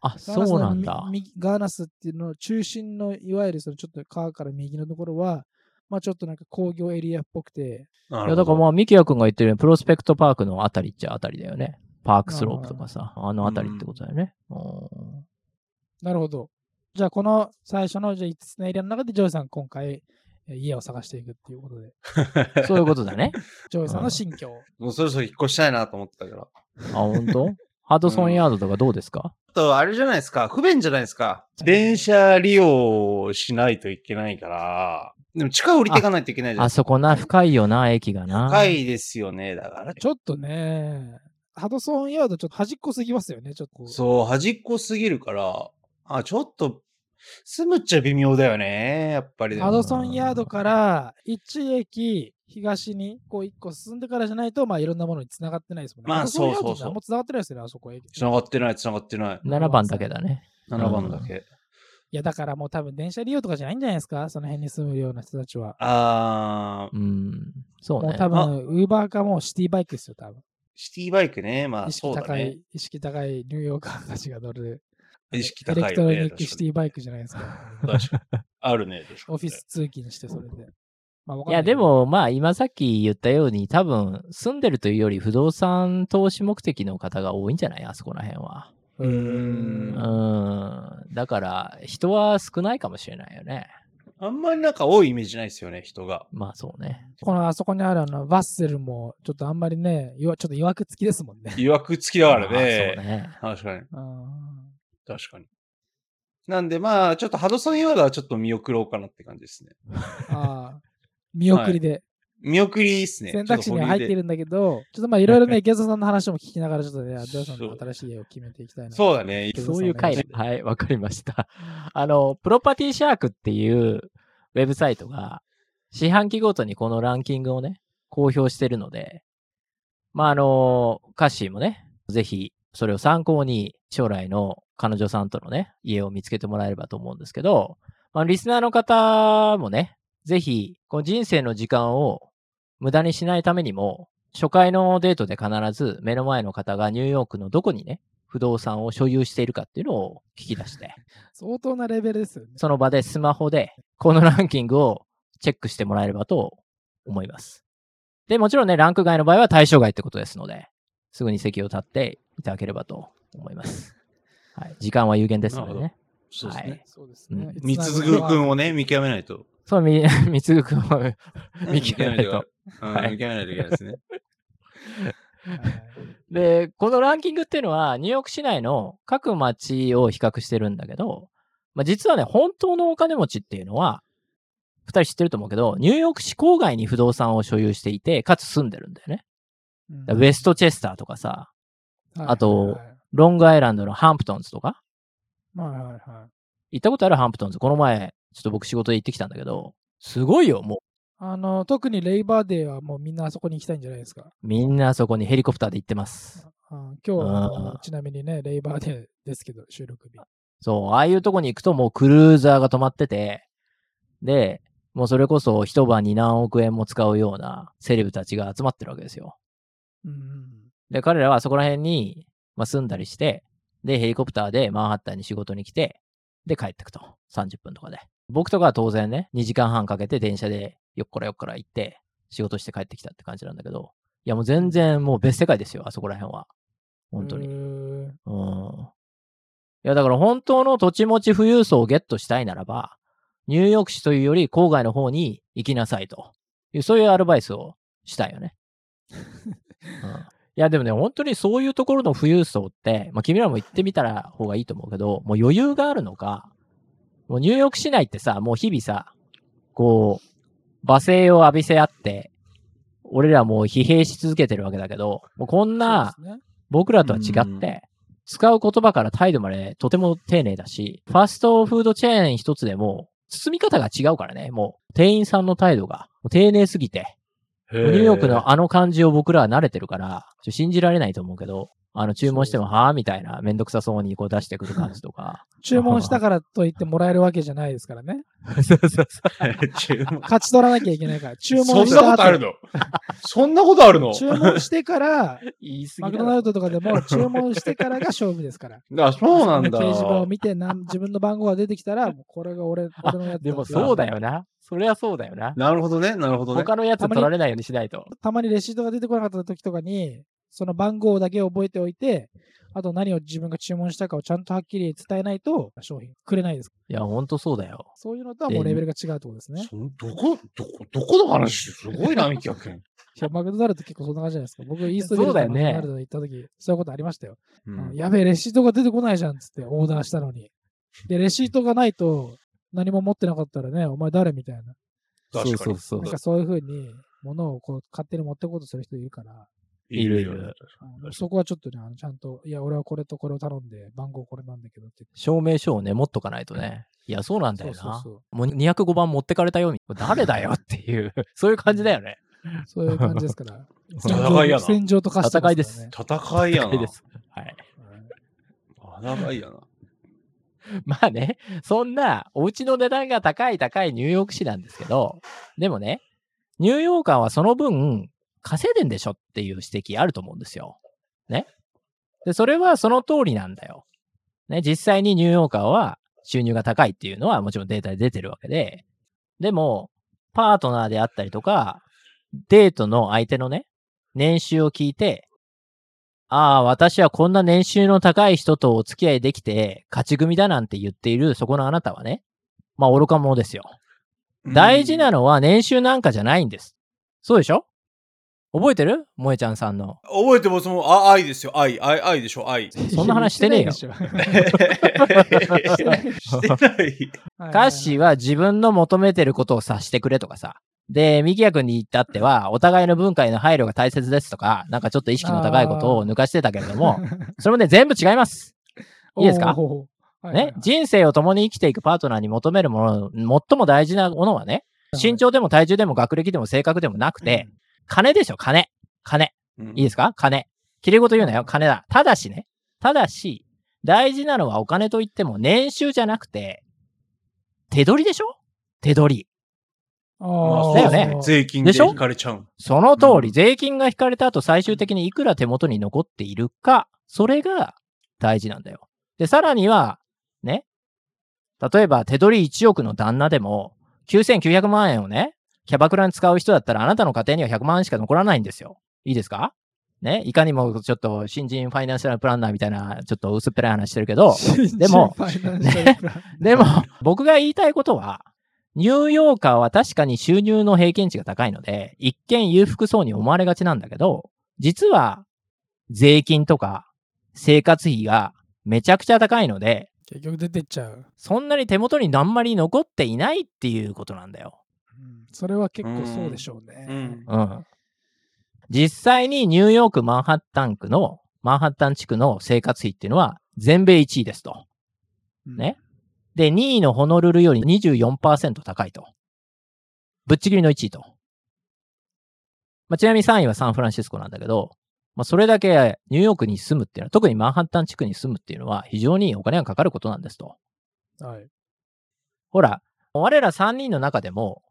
Speaker 5: あ、そうなんだ。
Speaker 1: ガーナスっていうの中心のいわゆるそのちょっと川から右のところは、まあちょっとなんか工業エリアっぽくて、
Speaker 4: ない
Speaker 5: や、だからまあ、ミキヤ君が言ってるように、プロスペクトパークのあたりっちゃあたりだよね。パークスロープとかさ、あのあたりってことだよね。うん
Speaker 1: なるほど。じゃあこの最初のじゃあ5つのエリアの中でジョイさん今回えー家を探していくっていうことで、
Speaker 5: そういうことだね。
Speaker 1: ジョイさんの新居。
Speaker 4: もうそろそろ引っ越したいなと思ってたから。
Speaker 5: あ、本当？ハドソンヤードとかどうですか、
Speaker 4: あと、あれじゃないですか。不便じゃないですか。電車利用しないといけないから。でも地下降りていかないといけないじゃないです
Speaker 5: そこな、深いよな、駅がな。
Speaker 4: 深いですよね。だから。
Speaker 1: ちょっとね、ハドソンヤードちょっと端っこすぎますよね、ちょっとこう。
Speaker 4: そう、端っこすぎるから、あ、ちょっと、住むっちゃ微妙だよね。やっぱり。
Speaker 1: ハドソンヤードから1駅東にこう1個進んでからじゃないと、まあいろんなものに繋がってないですもんね。
Speaker 4: まあ
Speaker 1: ハドソンヤード
Speaker 4: そうそうそう
Speaker 1: 何も繋がってないですよね、あそこ駅。
Speaker 4: 繋がってない、繋がってない。
Speaker 5: 7番だけだね。
Speaker 4: 7番だけ。
Speaker 1: いや、だからもう多分電車利用とかじゃないんじゃないですか、その辺に住むような人たちは。
Speaker 4: あー、
Speaker 5: うん。そうね。
Speaker 1: もう多分、ウーバーかもうシティバイクですよ、多分。
Speaker 4: シティバイクね。まあ、
Speaker 1: 意識
Speaker 4: そうだね
Speaker 1: 高い。、意識高いニューヨーカーたちが乗る。
Speaker 4: 意識
Speaker 1: エ
Speaker 4: 高いよね
Speaker 1: レクトロニックシティバイクじゃないですか。
Speaker 4: 確かに。あるね。
Speaker 1: オフィス通勤してそれで。まあ、
Speaker 5: い
Speaker 1: いけど
Speaker 5: で、も、まあ、今さっき言ったように、多分、住んでるというより、不動産投資目的の方が多いんじゃない？あそこら辺は。
Speaker 1: う
Speaker 4: うー
Speaker 5: うんん。だから、人は少ないかもしれないよね。
Speaker 4: あんまりなんか多いイメージないですよね、人が。
Speaker 5: まあ、そうね。
Speaker 1: このあそこにあるあのバッセルも、ちょっとあんまりね、いわちょっと曰く付きですもんね。
Speaker 4: いわくつきだから
Speaker 5: まあそう
Speaker 4: ね。
Speaker 5: ね。
Speaker 4: 確かに。
Speaker 1: うん
Speaker 4: 確かに。なんでまあ、ちょっとハドソンヤードはちょっと見送ろうかなって感じですね。
Speaker 1: ああ、見送りで。
Speaker 4: 見送りですね。
Speaker 1: 選択肢には入ってい
Speaker 4: る。
Speaker 1: るんだけど、ちょっとまあいろいろね、ゲストさんの話も聞きながら、ちょっとね、ジョーさんの新しい家を決めていきたいな。
Speaker 4: そうだね。
Speaker 5: そういう回はい、わかりました。あの、プロパティシャークっていうウェブサイトが、四半期ごとにこのランキングをね、公表してるので、まあ、あの、カッシーもね、ぜひ、それを参考に、将来の彼女さんとのね、家を見つけてもらえればと思うんですけど、まあ、リスナーの方もね、ぜひ、この人生の時間を無駄にしないためにも、初回のデートで必ず目の前の方がニューヨークのどこにね、不動産を所有しているかっていうのを聞き出して、
Speaker 1: 相当なレベルですよね。
Speaker 5: その場でスマホでこのランキングをチェックしてもらえればと思います。で、もちろんね、ランク外の場合は対象外ってことですので、すぐに席を立っていただければと思います。はい。時間は有限ですのでね。
Speaker 4: そうですね。
Speaker 5: はい
Speaker 1: そうですね。
Speaker 5: うん
Speaker 4: 三つぐくんをね、見極めないと。
Speaker 5: そう、み、みつぐくんを見極めないと。
Speaker 4: うん
Speaker 5: はい
Speaker 4: 見極めないといけないですね。
Speaker 1: はい
Speaker 5: で、このランキングっていうのは、ニューヨーク市内の各町を比較してるんだけど、まあ、実はね、本当のお金持ちっていうのは、二人知ってると思うけど、ニューヨーク市郊外に不動産を所有していて、かつ住んでるんだよね。
Speaker 1: うん
Speaker 5: ウェストチェスターとかさ、
Speaker 1: はい
Speaker 5: あと
Speaker 1: はい
Speaker 5: ロングアイランドのハンプトンズとか、
Speaker 1: はいはいはい。
Speaker 5: 行ったことあるハンプトンズ？この前、ちょっと僕仕事で行ってきたんだけど、すごいよ、も
Speaker 1: あの、特にレイバーデーはもうみんなあそこに行きたいんじゃないですか？
Speaker 5: う。みんなそこにヘリコプターで行ってます。
Speaker 1: あ今日はちなみにね、レイバーデーですけど、収録日。
Speaker 5: そう、ああいうとこに行くともうクルーザーが止まってて、で、もうそれこそ一晩に何億円も使うようなセレブたちが集まってるわけですよ。
Speaker 1: うんうん
Speaker 5: で、彼らはそこら辺に、まあ、住んだりして、で、ヘリコプターでマンハッタンに仕事に来て、で、帰ってくと。30分とかで。僕とかは当然ね、2時間半かけて電車でよっこらよっこら行って、仕事して帰ってきたって感じなんだけど、いやもう全然もう別世界ですよ、あそこら辺は。本当に。うん。いや、だから本当の土地持ち富裕層をゲットしたいならば、ニューヨーク市というより郊外の方に行きなさいとそういうアドバイスをしたいよね。うんいや、でもね、本当にそういうところの富裕層って、まあ、君らも行ってみたら方がいいと思うけど、もう余裕があるのか、もうニューヨーク市内ってさ、もう日々さ、こう、罵声を浴びせ合って、俺らもう疲弊し続けてるわけだけど、もうこんな、僕らとは違
Speaker 4: うん
Speaker 5: って、使う言葉から態度までとても丁寧だし、ファストフードチェーン一つでも、包み方が違うからね、もう、店員さんの態度がもう丁寧すぎて、ニューヨークのあの感じを僕らは慣れてるから、ちょ信じられないと思うけど、あの、注文しても、はぁみたいな、めんどくさそうにこう出してくる感じとか。
Speaker 1: 注文したからといってもらえるわけじゃないですからね。
Speaker 5: そうそうそう。
Speaker 4: 注文
Speaker 1: 勝ち取らなきゃいけないから。注文
Speaker 7: そんな
Speaker 1: した後
Speaker 7: ことあるの？そんなことあるの？
Speaker 1: 注文してから、
Speaker 5: 言い過
Speaker 1: マクドナルドとかでも注文してからが勝負ですから。
Speaker 4: あ、そうなんだ。
Speaker 1: 掲示板を見てなん自分の番号が出てきたら、もうこれが俺俺のやつだ
Speaker 5: でもそうだよな。それはそうだよな。
Speaker 4: なるほどね、なるほどね。
Speaker 5: 他のやつ取られないようにしないと。
Speaker 1: たまにレシートが出てこなかった時とかに、その番号だけ覚えておいて、あと何を自分が注文したかをちゃんとはっきり伝えないと商品くれないです。
Speaker 5: いや、ほんとそうだよ。
Speaker 1: そういうのとはもうレベルが違うってことですね。
Speaker 4: そどこ、どこ、どこの話？すごいな、ミキヤ君。
Speaker 1: いやマクドナルド結構そんな感じじゃないですか。僕、イーストビルと
Speaker 5: そうだよね
Speaker 1: マクドナルド行った時、そういうことありましたよ。
Speaker 4: う
Speaker 1: あのやべえ、レシートが出てこないじゃんっつってオーダーしたのに。で、レシートがないと何も持ってなかったらね、お前誰みたいな。
Speaker 4: 確かに。
Speaker 5: そう
Speaker 1: なんかそういうふうに物をこう勝手に持ってこうとする人いるから、
Speaker 5: いるいる。
Speaker 1: そこはちょっとね、あのちゃんと、いや、俺はこれとこれを頼んで、番号これなんだけどって
Speaker 5: 証明書をね、持っとかないとね。いや、そうなんだ。よな。
Speaker 1: そうそう
Speaker 5: もう205番持ってかれたよ。誰だよっていう、そういう感じだよね。
Speaker 1: そう。そういう感じですから。
Speaker 4: 戦いやな
Speaker 1: 戦場と化してますから、ね。
Speaker 5: 戦いです
Speaker 4: 戦いやな。
Speaker 5: です。はい。
Speaker 4: 戦いやな。
Speaker 5: まあね、そんな、お家の値段が高い高いニューヨーク市なんですけど、でもね、ニューヨーカーはその分、稼いでんでしょっていう指摘あると思うんですよ。ね。で、それはその通りなんだよ。ね、実際にニューヨーカーは収入が高いっていうのはもちろんデータで出てるわけで、でも、パートナーであったりとか、デートの相手のね、年収を聞いて、ああ、私はこんな年収の高い人とお付き合いできて、勝ち組だなんて言っているそこのあなたはね、まあ愚か者ですよ。大事なのは年収なんかじゃないんです。そうでしょ？覚えてる？萌えちゃんさんの。
Speaker 8: 覚えてますもん。あ、愛ですよ。愛、愛、愛でしょ、愛。
Speaker 5: そんな話してねえよ
Speaker 1: してないでしょ
Speaker 8: してない。
Speaker 5: カッシーは自分の求めてることを察してくれとかさ。で、ミキヤ君に言ったっては、お互いの文化への配慮が大切ですとか、なんかちょっと意識の高いことを抜かしてたけれども、それもね、全部違います。いいですか？
Speaker 1: はいはい
Speaker 5: ね、人生を共に生きていくパートナーに求めるもの、最も大事なものはね、身長でも体重でも学歴でも性格でもなくて、金でしょ、金。金。いいですか？金。きれい事言うなよ、金だ。ただしね、ただし、大事なのはお金といっても年収じゃなくて、手取りでしょ？手取り。
Speaker 1: あ
Speaker 4: まあ
Speaker 1: ー。
Speaker 5: だよね。
Speaker 4: 税金で
Speaker 5: でしょ
Speaker 4: 引かれちゃう。
Speaker 5: その通り、
Speaker 4: うん
Speaker 5: 税金が引かれた後、最終的にいくら手元に残っているか、それが大事なんだよ。で、さらには、ね、例えば手取り1億の旦那でも、9900万円をね、キャバクラに使う人だったらあなたの家庭には100万円しか残らないんですよ。いいですか？ね、いかにもちょっと新人ファイナンシャルプランナーみたいな、ちょっと薄っぺらい話してるけど、でも
Speaker 1: ファイナンシャルプラン
Speaker 5: でも、僕が言いたいことは、ニューヨーカーは確かに収入の平均値が高いので、一見裕福そうに思われがちなんだけど、実は税金とか生活費がめちゃくちゃ高いので、
Speaker 1: 結局出てっちゃう。
Speaker 5: そんなに手元にあんまり残っていないっていうことなんだよ。
Speaker 1: うんそれは結構そうでしょうね。
Speaker 4: うん。
Speaker 5: うん。実際にニューヨークマンハッタン区の、マンハッタン地区の生活費っていうのは全米1位ですと。
Speaker 1: うん
Speaker 5: ね。で、2位のホノルルより24%高いと。ぶっちぎりの1位と。まあ、ちなみに3位はサンフランシスコなんだけど、まあ、それだけニューヨークに住むっていうのは、特にマンハッタン地区に住むっていうのは非常にお金がかかることなんですと。
Speaker 1: はい。
Speaker 5: ほら、我ら3人の中でも、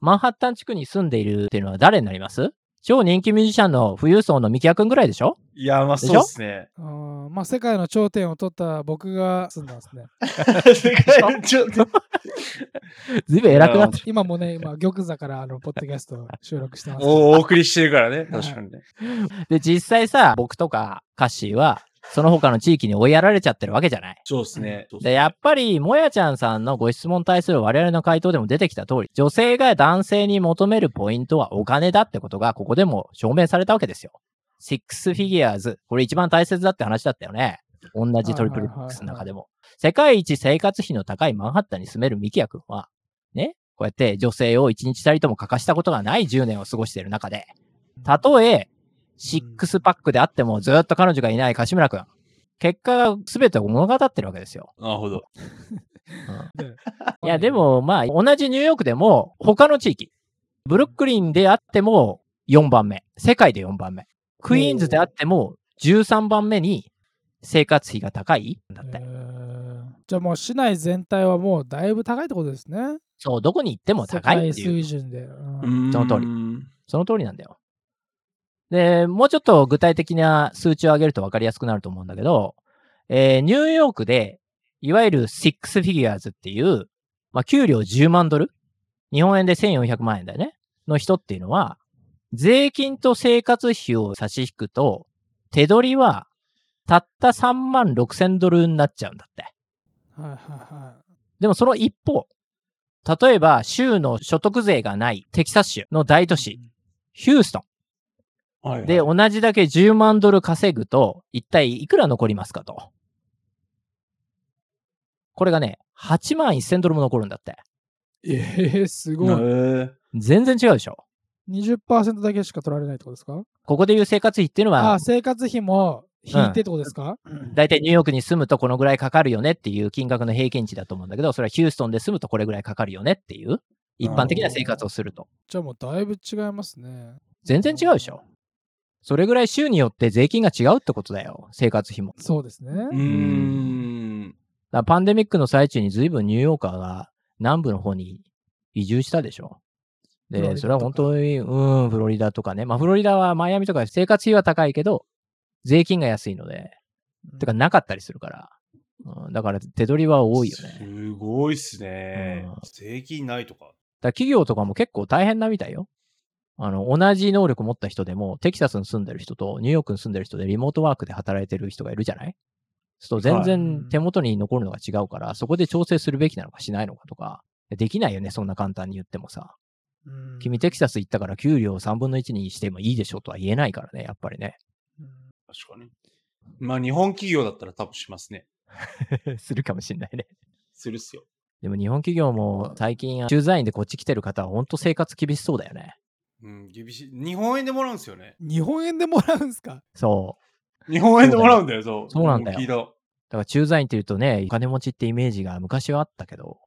Speaker 5: マンハッタン地区に住んでいるっていうのは誰になります？超人気ミュージシャンの富裕層のミキヤくんぐらいでしょ？
Speaker 4: いや、まあそうですね。
Speaker 1: まあ世界の頂点を取った僕が住んだんですね。
Speaker 4: 世界のちょっと。
Speaker 5: ずいぶん偉くなってる。
Speaker 1: 今もね、今、玉座からあのポッドキャストを収録してます。
Speaker 4: おお送りしてるからね。確かにね。
Speaker 5: で、実際さ、僕とかカッシーは、その他の地域に追いやられちゃってるわけじゃない。
Speaker 4: そうですね。
Speaker 5: で、やっぱり、もやちゃんさんのご質問に対する我々の回答でも出てきた通り、女性が男性に求めるポイントはお金だってことが、ここでも証明されたわけですよ。シックスフィギュアーズ。これ一番大切だって話だったよね。同じトリプル X の中でも。世界一生活費の高いマンハッタンに住めるミキヤ君は、ね、こうやって女性を一日たりとも欠かしたことがない10年を過ごしている中で、たとえ、シックスパックであってもずっと彼女がいない柏村君、結果が全てを物語ってるわけですよ。
Speaker 4: なるほど。
Speaker 5: いや、でも、まあ、同じニューヨークでも、他の地域、ブルックリンであっても4番目、世界で4番目、クイーンズであっても13番目に生活費が高いんだっ
Speaker 1: え
Speaker 5: て。
Speaker 1: ーじゃあもう市内全体はもうだいぶ高いってことですね。
Speaker 5: そう、どこに行っても高いって
Speaker 1: 世界
Speaker 5: いう。
Speaker 1: 水準で。うん
Speaker 5: その通り
Speaker 4: り。
Speaker 5: その通りなんだよ。で、もうちょっと具体的な数値を上げると分かりやすくなると思うんだけど、えーニューヨークで、いわゆるシックスフィギュアーズっていう、まあ、給料10万ドル？日本円で1400万円だよね？の人っていうのは、税金と生活費を差し引くと、手取りはたった3万6千ドルになっちゃうんだって。
Speaker 1: はいはいは
Speaker 5: でもその一方、例えば州の所得税がないテキサス州の大都市、ヒューストン。
Speaker 4: はい
Speaker 5: で、同じだけ10万ドル稼ぐと、一体いくら残りますかと。これがね、8万1000ドルも残るんだって。
Speaker 1: い。えー、すごい。
Speaker 4: へ
Speaker 5: 全然違うでしょ。
Speaker 1: 20%だけしか取られないってことですか？
Speaker 5: ここでいう生活費っていうのは
Speaker 1: ああ、、生活費も引いてってことですか、
Speaker 5: だいたいニューヨークに住むとこのぐらいかかるよねっていう金額の平均値だと思うんだけど、それはヒューストンで住むとこれぐらいかかるよねっていう、一般的な生活をすると。
Speaker 1: じゃあもうだいぶ違いますね。
Speaker 5: 全然違うでしょ。それぐらい州によって税金が違うってことだよ。生活費も。
Speaker 1: そうですね。
Speaker 4: うーん。
Speaker 5: だからパンデミックの最中に随分ニューヨーカーが南部の方に移住したでしょ。で、それは本当に、うん、フロリダとかね。まあ、フロリダはマイアミとか生活費は高いけど、税金が安いので、てかなかったりするから。うん、だから手取りは多いよね。
Speaker 4: すごいっすね
Speaker 5: うん。
Speaker 4: 税金ないとか。
Speaker 5: だから企業とかも結構大変なみたいよ。あの、同じ能力持った人でも、テキサスに住んでる人とニューヨークに住んでる人でリモートワークで働いてる人がいるじゃない？そうすると全
Speaker 1: はい
Speaker 5: 然手元に残るのが違うから、そこで調整するべきなのかしないのかとか、できないよね、そんな簡単に言ってもさ。
Speaker 1: うん
Speaker 5: 君テキサス行ったから給料3分の1にしてもいいでしょうとは言えないからね、やっぱりね。
Speaker 1: うん
Speaker 4: 確かに。まあ日本企業だったら多分しますね。
Speaker 5: するかもしんないね。
Speaker 4: するっすよ。
Speaker 5: でも日本企業も最近駐在員でこっち来てる方は本当生活厳しそうだよね。
Speaker 4: うん、厳しい。日本円でもらうんですよね。
Speaker 1: 日本円でもらうんすか？
Speaker 5: そう。
Speaker 4: 日本円でもらうんだよ、そう。
Speaker 5: そうなんだよ
Speaker 4: 聞いた。
Speaker 5: だから駐在員って言うとね、お金持ちってイメージが昔はあったけど、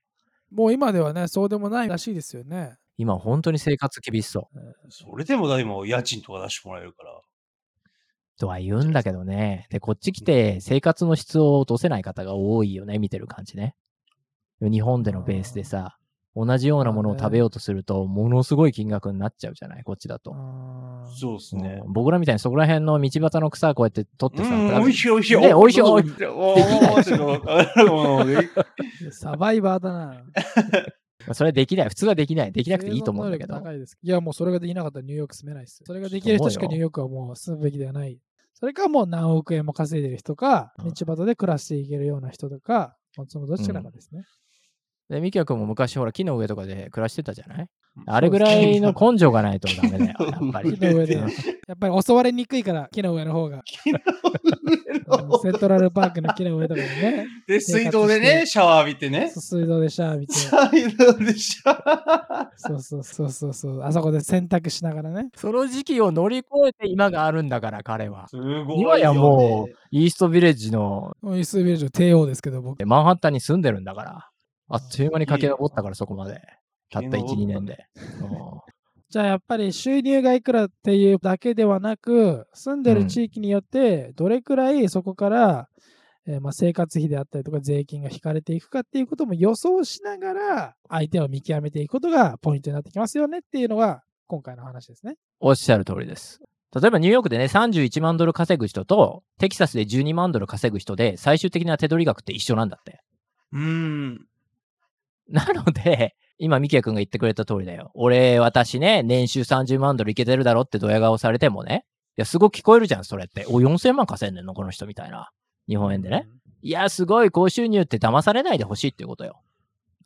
Speaker 1: もう今ではね、そうでもないらしいですよね。
Speaker 5: 今本当に生活厳しそう。
Speaker 4: それでもだ、今、家賃とか出してもらえるから。
Speaker 5: とは言うんだけどね。で、こっち来て生活の質を落とせない方が多いよね、見てる感じね。日本でのベースでさ、同じようなものを食べようとすると、ものすごい金額になっちゃうじゃない、こっちだと。
Speaker 4: そうですね
Speaker 5: う。ん僕らみたいにそこら辺の道端の草こうやって取ってさ、
Speaker 4: 美味しい美味しい。
Speaker 5: ね美味しい
Speaker 4: お
Speaker 5: 美味しい
Speaker 4: おおおおお
Speaker 1: サバイバーだな。
Speaker 5: まあそれはできない。普通はできない。できなくていいと思うんだけど
Speaker 1: いですいや、もうそれができなかったらニューヨーク住めないですよ。それができる人しかニューヨークはもう住むべきではない。それかもう何億円も稼いでる人か、
Speaker 5: うん
Speaker 1: 道端で暮らしていけるような人とか、そのどちらかですね。
Speaker 5: で、ミキヤ君も昔ほら木の上とかで暮らしてたじゃない？あれぐらいの根性がないとダメだよ。やっぱり。
Speaker 1: やっぱり襲われにくいから、木の上の方が。うんセントラルパークの木の上とかでね、
Speaker 4: で、水道でね、シャワー浴びてね。
Speaker 1: 水道でシャワー浴びて、
Speaker 4: 水道でシャワー。
Speaker 1: そうそうそうそうそう、あそこで洗濯しながらね。
Speaker 5: その時期を乗り越えて今があるんだから、彼は。
Speaker 4: すごいよ、ね。
Speaker 5: 今やもう、イーストビレッジの
Speaker 1: イスビルジョ帝王ですけど、僕。
Speaker 5: マンハッタンに住んでるんだから。あっという間に駆け上ったから、そこまで。たった1、2年で。うん
Speaker 1: じゃあやっぱり収入がいくらっていうだけではなく、住んでる地域によってどれくらいそこから、えーまあ生活費であったりとか税金が引かれていくかっていうことも予想しながら相手を見極めていくことがポイントになってきますよねっていうのが今回の話ですね。
Speaker 5: おっしゃる通りです。例えばニューヨークでね、31万ドル稼ぐ人と、テキサスで12万ドル稼ぐ人で、最終的な手取り額って一緒なんだって。
Speaker 4: うーん。
Speaker 5: なので、今、ミキヤ君が言ってくれた通りだよ。俺、私ね、年収30万ドルいけてるだろってドヤ顔されてもね。いや、すごく聞こえるじゃん、それって。お、4000万稼いでんの？この人みたいな。日本円でね。いや、すごい高収入って騙されないでほしいっていうことよ。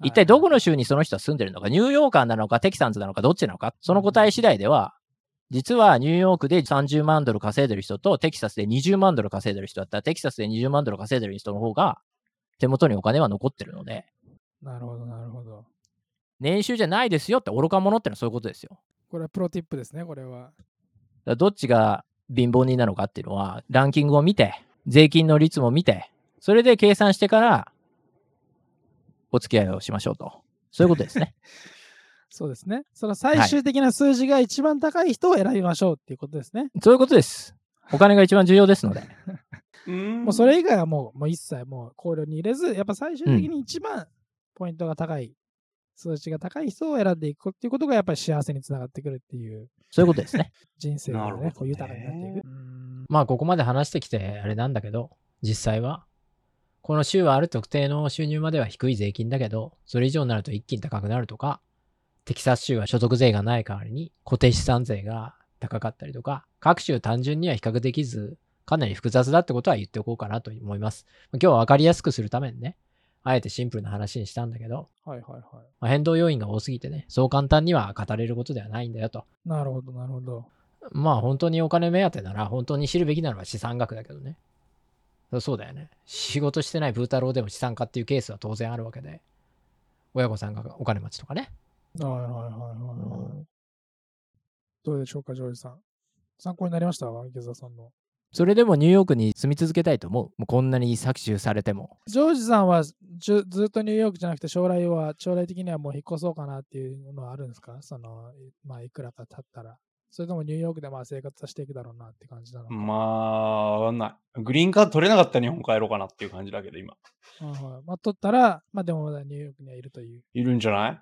Speaker 5: 一体どこの州にその人は住んでるのか、ニューヨーカーなのか、テキサンズなのか、どっちなのか、その答え次第では、実はニューヨークで30万ドル稼いでる人と、テキサスで20万ドル稼いでる人だったら、テキサスで20万ドル稼いでる人の方が、手元にお金は残ってるので、
Speaker 1: なるほど、なるほど。
Speaker 5: 年収じゃないですよって愚か者ってのはそういうことですよ。
Speaker 1: これはプロティップですね、これは。
Speaker 5: どっちが貧乏人なのかっていうのは、ランキングを見て、税金の率も見て、それで計算してから、お付き合いをしましょうと。そういうことですね。
Speaker 1: そうですね。その最終的な数字が一番高い人を選びましょうっていうことですね。
Speaker 5: そういうことです。お金が一番重要ですので。
Speaker 1: もうそれ以外はもうもう一切もう考慮に入れず、やっぱ最終的に一番ポイントが高い、数値が高い人を選んでいくっていうことがやっぱり幸せにつながってくるっていう
Speaker 5: そういうことですね。
Speaker 1: 人生がね、
Speaker 4: ね
Speaker 1: こう豊かになっていく。うん
Speaker 5: まあ、ここまで話してきてあれなんだけど、実際は、この州はある特定の収入までは低い税金だけど、それ以上になると一気に高くなるとか、テキサス州は所得税がない代わりに固定資産税が高かったりとか、各州単純には比較できず、かなり複雑だってことは言っておこうかなと思います。今日は分かりやすくするためにね、あえてシンプルな話にしたんだけど、
Speaker 1: はいはいはい。
Speaker 5: まあ、変動要因が多すぎてね、そう簡単には語れることではないんだよと。
Speaker 1: なるほど、なるほど。
Speaker 5: まあ本当にお金目当てなら本当に知るべきなのは資産額だけどね。そうだよね。仕事してないブー太郎でも資産家っていうケースは当然あるわけで。親御さんがお金持ちとかね。
Speaker 1: はいはいはいはいはい。どうでしょうか、ジョージさん。参考になりました？池澤さんの。
Speaker 5: それでもニューヨークに住み続けたいと思う？もうこんなに搾取されても。
Speaker 1: ジョージさんはずっとニューヨークじゃなくて将来は、将来的にはもう引っ越そうかなっていうのはあるんですか？その、いまあ、いくらか経ったら。それともニューヨークでまあ生活はしていくだろうなって感じなのか。
Speaker 4: まあ、わかんない。グリーンカード取れなかったら日本帰ろうかなっていう感じだけど、今。
Speaker 1: まあ、取ったら、まあでもまだニューヨークにはいるという。
Speaker 4: いるんじゃない？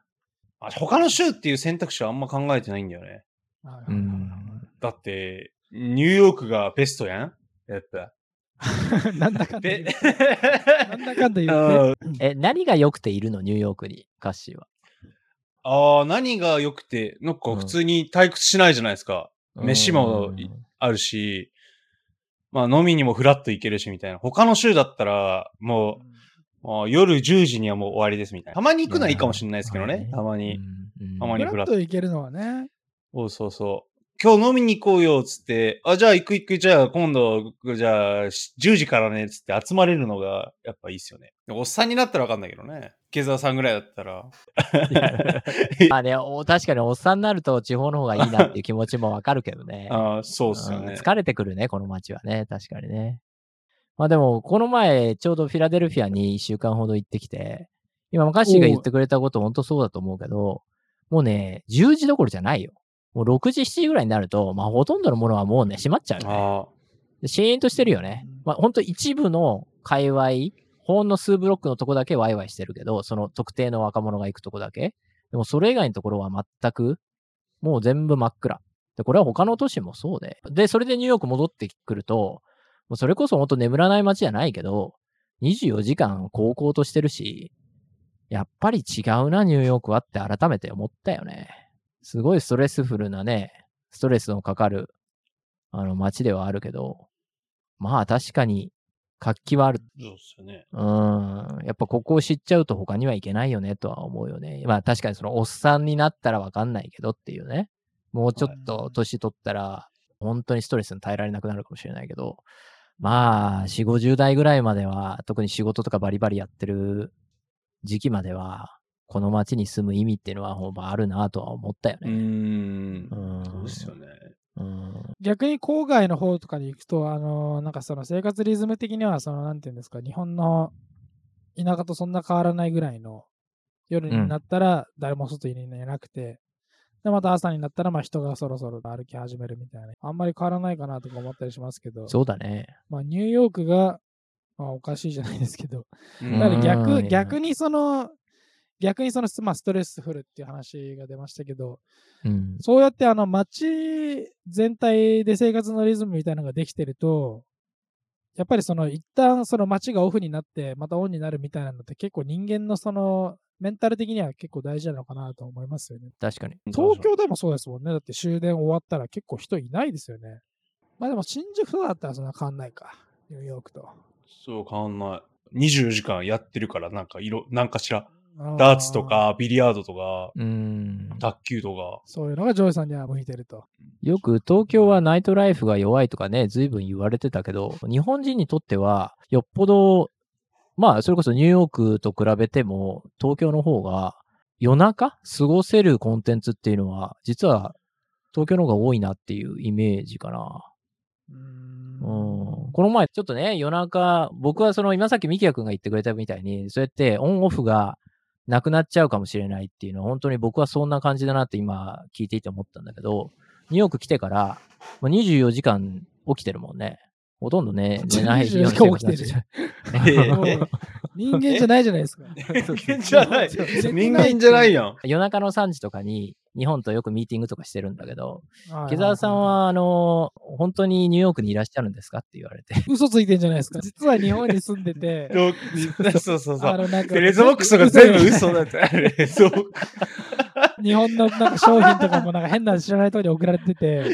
Speaker 4: あ他の州っていう選択肢はあんま考えてないんだよね。
Speaker 5: う
Speaker 1: はいはいはい
Speaker 5: ん。
Speaker 4: だって、ニューヨークがベストやん？やっぱ。
Speaker 1: なんだかんだ言
Speaker 4: べ
Speaker 1: う。なんだかんだ言うね。
Speaker 5: え、何が良くているの？ニューヨークに、カッシーは。
Speaker 4: ああ、何が良くて、なんか普通に退屈しないじゃないですか。飯もいあるし、まあ飲みにもフラッと行けるしみたいな。他の州だったら、もう、あー夜10時にはもう終わりですみたいな。たまに行くのはいいかもしれないですけどね。たまに。。たま
Speaker 1: フラッ
Speaker 4: にフラッと。
Speaker 1: と行けるのはね。
Speaker 4: そうそうそう。今日飲みに行こうよ、つって、あ、じゃあ行く行く、じゃあ今度、じゃあし10時からね、つって集まれるのがやっぱいいっすよね。おっさんになったらわかんないけどね。池澤さんぐらいだったら。
Speaker 5: まあね、お確かにおっさんになると地方の方がいいなっていう気持ちもわかるけどね。
Speaker 4: ああ、そうっすよね。
Speaker 5: うん疲れてくるね、この街はね。確かにね。まあでも、この前、ちょうどフィラデルフィアに1週間ほど行ってきて、今、マカッシーが言ってくれたこと、本当そうだと思うけど、もうね、10時どころじゃないよ。もう6時、7時ぐらいになると、まあほとんどのものはもうね、閉まっちゃうよね。シーンとしてるよね。まあ本当一部の界隈、ほんの数ブロックのとこだけワイワイしてるけど、その特定の若者が行くとこだけ。でもそれ以外のところは全く、もう全部真っ暗。で、これは他の都市もそうで。で、それでニューヨーク戻ってくると、もうそれこそ本当眠らない街じゃないけど、24時間高校としてるし、やっぱり違うな、ニューヨークはって改めて思ったよね。すごいストレスフルなね、ストレスのかかる、あの、街ではあるけど、まあ確かに活気はある。
Speaker 4: そうですよね。
Speaker 5: うん。やっぱここを知っちゃうと他にはいけないよねとは思うよね。まあ確かにそのおっさんになったらわかんないけどっていうね。もうちょっと年取ったら本当にストレスに耐えられなくなるかもしれないけど、まあ4、50代ぐらいまでは特に仕事とかバリバリやってる時期までは、この街に住む意味っていうのはほんまあるなとは思ったよ
Speaker 4: うー
Speaker 5: ね。
Speaker 4: ん
Speaker 5: う。ん。
Speaker 4: そうですよね。
Speaker 5: うん。
Speaker 1: 逆に郊外の方とかに行くと、あのなんかその生活リズム的には、その、なんていうんですか、日本の田舎とそんな変わらないぐらいの夜になったら誰も外にいなくて、で、また朝になったら、まあ人がそろそろ歩き始めるみたいな。あんまり変わらないかなとか思ったりしますけど、
Speaker 5: そうだね。
Speaker 1: まあニューヨークが、まあおかしいじゃないですけど、
Speaker 4: うん
Speaker 1: だから
Speaker 5: う
Speaker 1: 逆、
Speaker 5: ん
Speaker 1: 逆にその、逆にその、まあ、ストレスフルっていう話が出ましたけど、
Speaker 5: うん。
Speaker 1: そうやってあの街全体で生活のリズムみたいなのができてると、やっぱりその一旦その街がオフになってまたオンになるみたいなのって結構人間のそのメンタル的には結構大事なのかなと思いますよね。
Speaker 5: 確かに。
Speaker 1: 東京でもそうですもんね。だって終電終わったら結構人いないですよね。まあでも新宿だったらそんな変わんないか。ニューヨークと。
Speaker 4: そう変わんない。24時間やってるから、なんか色、なんかしら、ダーツと。か、ビリヤードとか、
Speaker 5: うん。
Speaker 4: 卓球とか。
Speaker 1: そういうのがジョイさんには向いてると。
Speaker 5: よく東京はナイトライフが弱いとかね、随分言われてたけど、日本人にとっては、よっぽど、まあ、それこそニューヨークと比べても、東京の方が、夜中過ごせるコンテンツっていうのは、実は東京の方が多いなっていうイメージかな。
Speaker 1: うーん
Speaker 5: うん、この前、ちょっとね、夜中、僕はその今さっきミキヤ君が言ってくれたみたいに、そうやってオンオフがなくなっちゃうかもしれないっていうのは、本当に僕はそんな感じだなって今聞いていて思ったんだけど、ニューヨーク来てから、もう24時間起きてるもんね。ほとんどね、寝ないような生活になっちゃう
Speaker 1: もう人間じゃないじゃないですか。
Speaker 4: 人間じゃない。人間じゃないやん。
Speaker 5: 夜中の3時とかに日本とよくミーティングとかしてるんだけど、
Speaker 1: はい
Speaker 5: 木澤さんは、あの、本当にニューヨークにいらっしゃるんですかって言われて。
Speaker 1: 嘘ついてんじゃないですか。実は日本に住んでて、
Speaker 4: そうそうそう。
Speaker 1: あのなんか
Speaker 4: テレゾボックスが全部嘘だって。
Speaker 1: 日本のなんか商品とかもなんか変な知らない通り送られてて、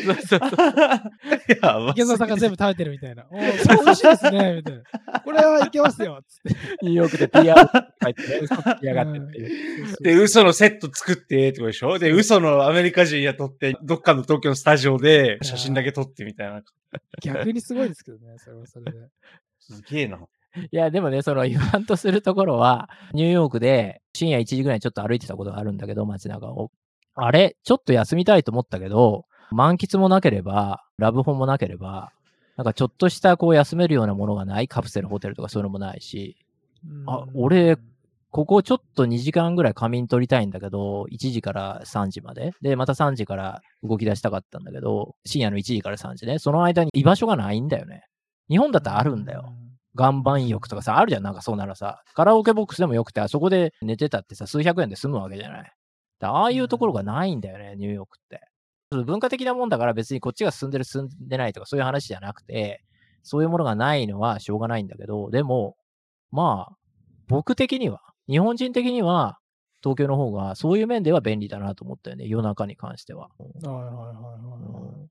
Speaker 4: やば
Speaker 1: 池澤さんが全部食べてるみたいな。おーそう美味しいですね、みたいな。これはいけますよ、つって。
Speaker 5: ニューヨークで PR 書いてね、嘘つきやがってっていう。
Speaker 4: で、嘘のセット作ってってことでしょ？で、嘘のアメリカ人雇って、どっかの東京のスタジオで写真だけ撮ってみたいな。
Speaker 1: 逆にすごいですけどね、それはそれで。
Speaker 4: すげえな。
Speaker 5: いや、でもね、その言わんとするところは、ニューヨークで深夜1時ぐらいにちょっと歩いてたことがあるんだけど、街中を。あれちょっと休みたいと思ったけど、満喫もなければ、ラブホもなければ、なんかちょっとしたこう休めるようなものがないカプセルホテルとかそういうのもないし、あ俺ここちょっと2時間ぐらい仮眠取りたいんだけど、1時から3時まで。で、また3時から動き出したかったんだけど、深夜の1時から3時ね。その間に居場所がないんだよね。日本だったらあるんだよ。。岩盤浴とかさ、あるじゃん、なんかそうならさ、カラオケボックスでもよくて、あそこで寝てたってさ、数百円で済むわけじゃない。だああいうところがないんだよね、ニューヨークって。文化的なもんだから別にこっちが進んでる進んでないとかそういう話じゃなくて、そういうものがないのはしょうがないんだけど、でも、まあ、僕的には、日本人的には、東京の方がそういう面では便利だなと思ったよね、夜中に関しては。
Speaker 1: はいはいはいはいはい。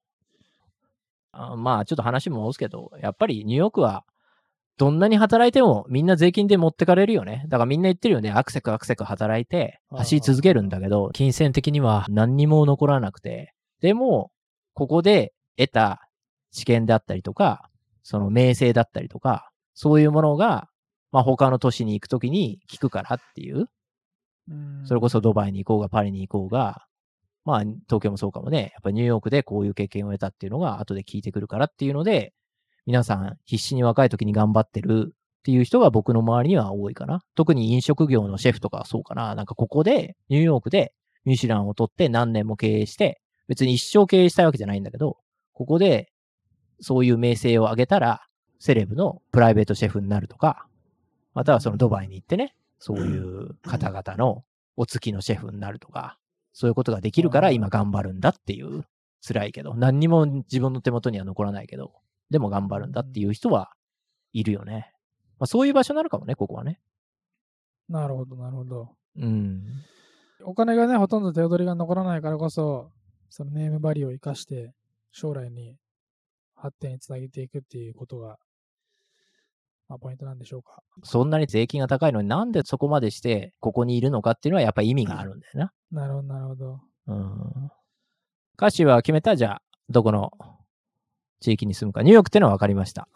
Speaker 5: あまあ、ちょっと話も戻すけど、やっぱりニューヨークは、どんなに働いてもみんな税金で持ってかれるよね。だからみんな言ってるよね。アクセクアクセク働いて走り続けるんだけど、金銭的には何にも残らなくて。でも、ここで得た知見であったりとか、その名声だったりとか、そういうものが、まあ他の都市に行くときに聞くからっていう。
Speaker 1: うん
Speaker 5: それこそドバイに行こうがパリに行こうが、まあ東京もそうかもね。やっぱニューヨークでこういう経験を得たっていうのが後で聞いてくるからっていうので、皆さん必死に若い時に頑張ってるっていう人が僕の周りには多いかな。特に飲食業のシェフとかそうかな。なんかここで、ニューヨークでミシュランを取って何年も経営して、別に一生経営したいわけじゃないんだけど、ここでそういう名声を上げたら、セレブのプライベートシェフになるとか、またはそのドバイに行ってね、そういう方々のお付きのシェフになるとか、そういうことができるから今頑張るんだっていう、辛いけど、何にも自分の手元には残らないけど、でも頑張るんだっていう人はいるよね。まあ、そういう場所なのかもね、ここはね。
Speaker 1: なるほど、なるほど。
Speaker 5: うん。
Speaker 1: お金がね、ほとんど手取りが残らないからこそ、そのネームバリューを生かして、将来に発展につなげていくっていうことが、まあ、ポイントなんでしょうか。
Speaker 5: そんなに税金が高いのになんでそこまでしてここにいるのかっていうのはやっぱり意味があるんだよな。
Speaker 1: なるほど、なるほど。
Speaker 5: うん。歌詞は決めた？じゃあ、どこの地域に住むか。ニューヨークってのは分かりました。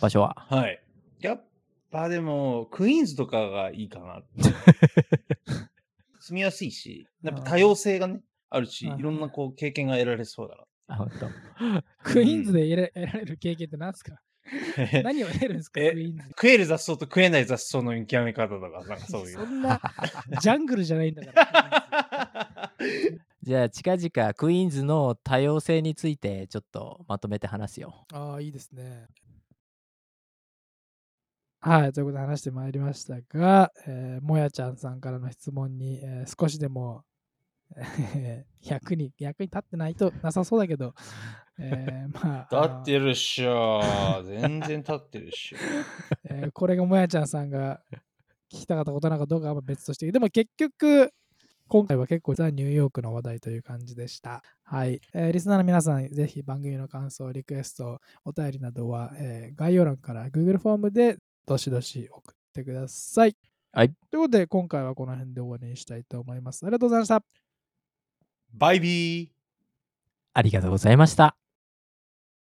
Speaker 5: 場所は。
Speaker 4: はい。やっぱでも、クイーンズとかがいいかな。住みやすいし、やっぱ多様性がね、あるし、い
Speaker 1: うん
Speaker 4: ろんなこう経験が得られそうだ
Speaker 5: あ、本当。
Speaker 1: クイーンズで得ら得られる経験って何ですか？
Speaker 4: な。
Speaker 1: 何を得るんですか、
Speaker 4: え
Speaker 1: クイーンズ。
Speaker 4: 食える雑草と食えない雑草の見極め方とか、なんかそういう
Speaker 1: そ。んなジャングルじゃないんだから。
Speaker 5: じゃあ、近々クイーンズの多様性についてちょっとまとめて話すよ。
Speaker 1: ああ、いいですね。はい、ということで話してまいりましたが、えーもやちゃんさんからの質問に、えー少しでも、えー役に、役に立ってないとなさそうだけど、えー まあ、
Speaker 4: 立ってるっしょ。全然立ってるっしょ。
Speaker 1: えーこれがもやちゃんさんが聞きたかったことなのかどうかは別として、でも結局、今回は結構ザ・ニューヨークの話題という感じでした。はい。えーリスナーの皆さん、ぜひ番組の感想、リクエスト、お便りなどは、えー概要欄から Google フォームでどしどし送ってください。
Speaker 5: はい。
Speaker 1: ということで、今回はこの辺で終わりにしたいと思います。ありがとうございました。
Speaker 4: バイビー。
Speaker 5: ありがとうございました。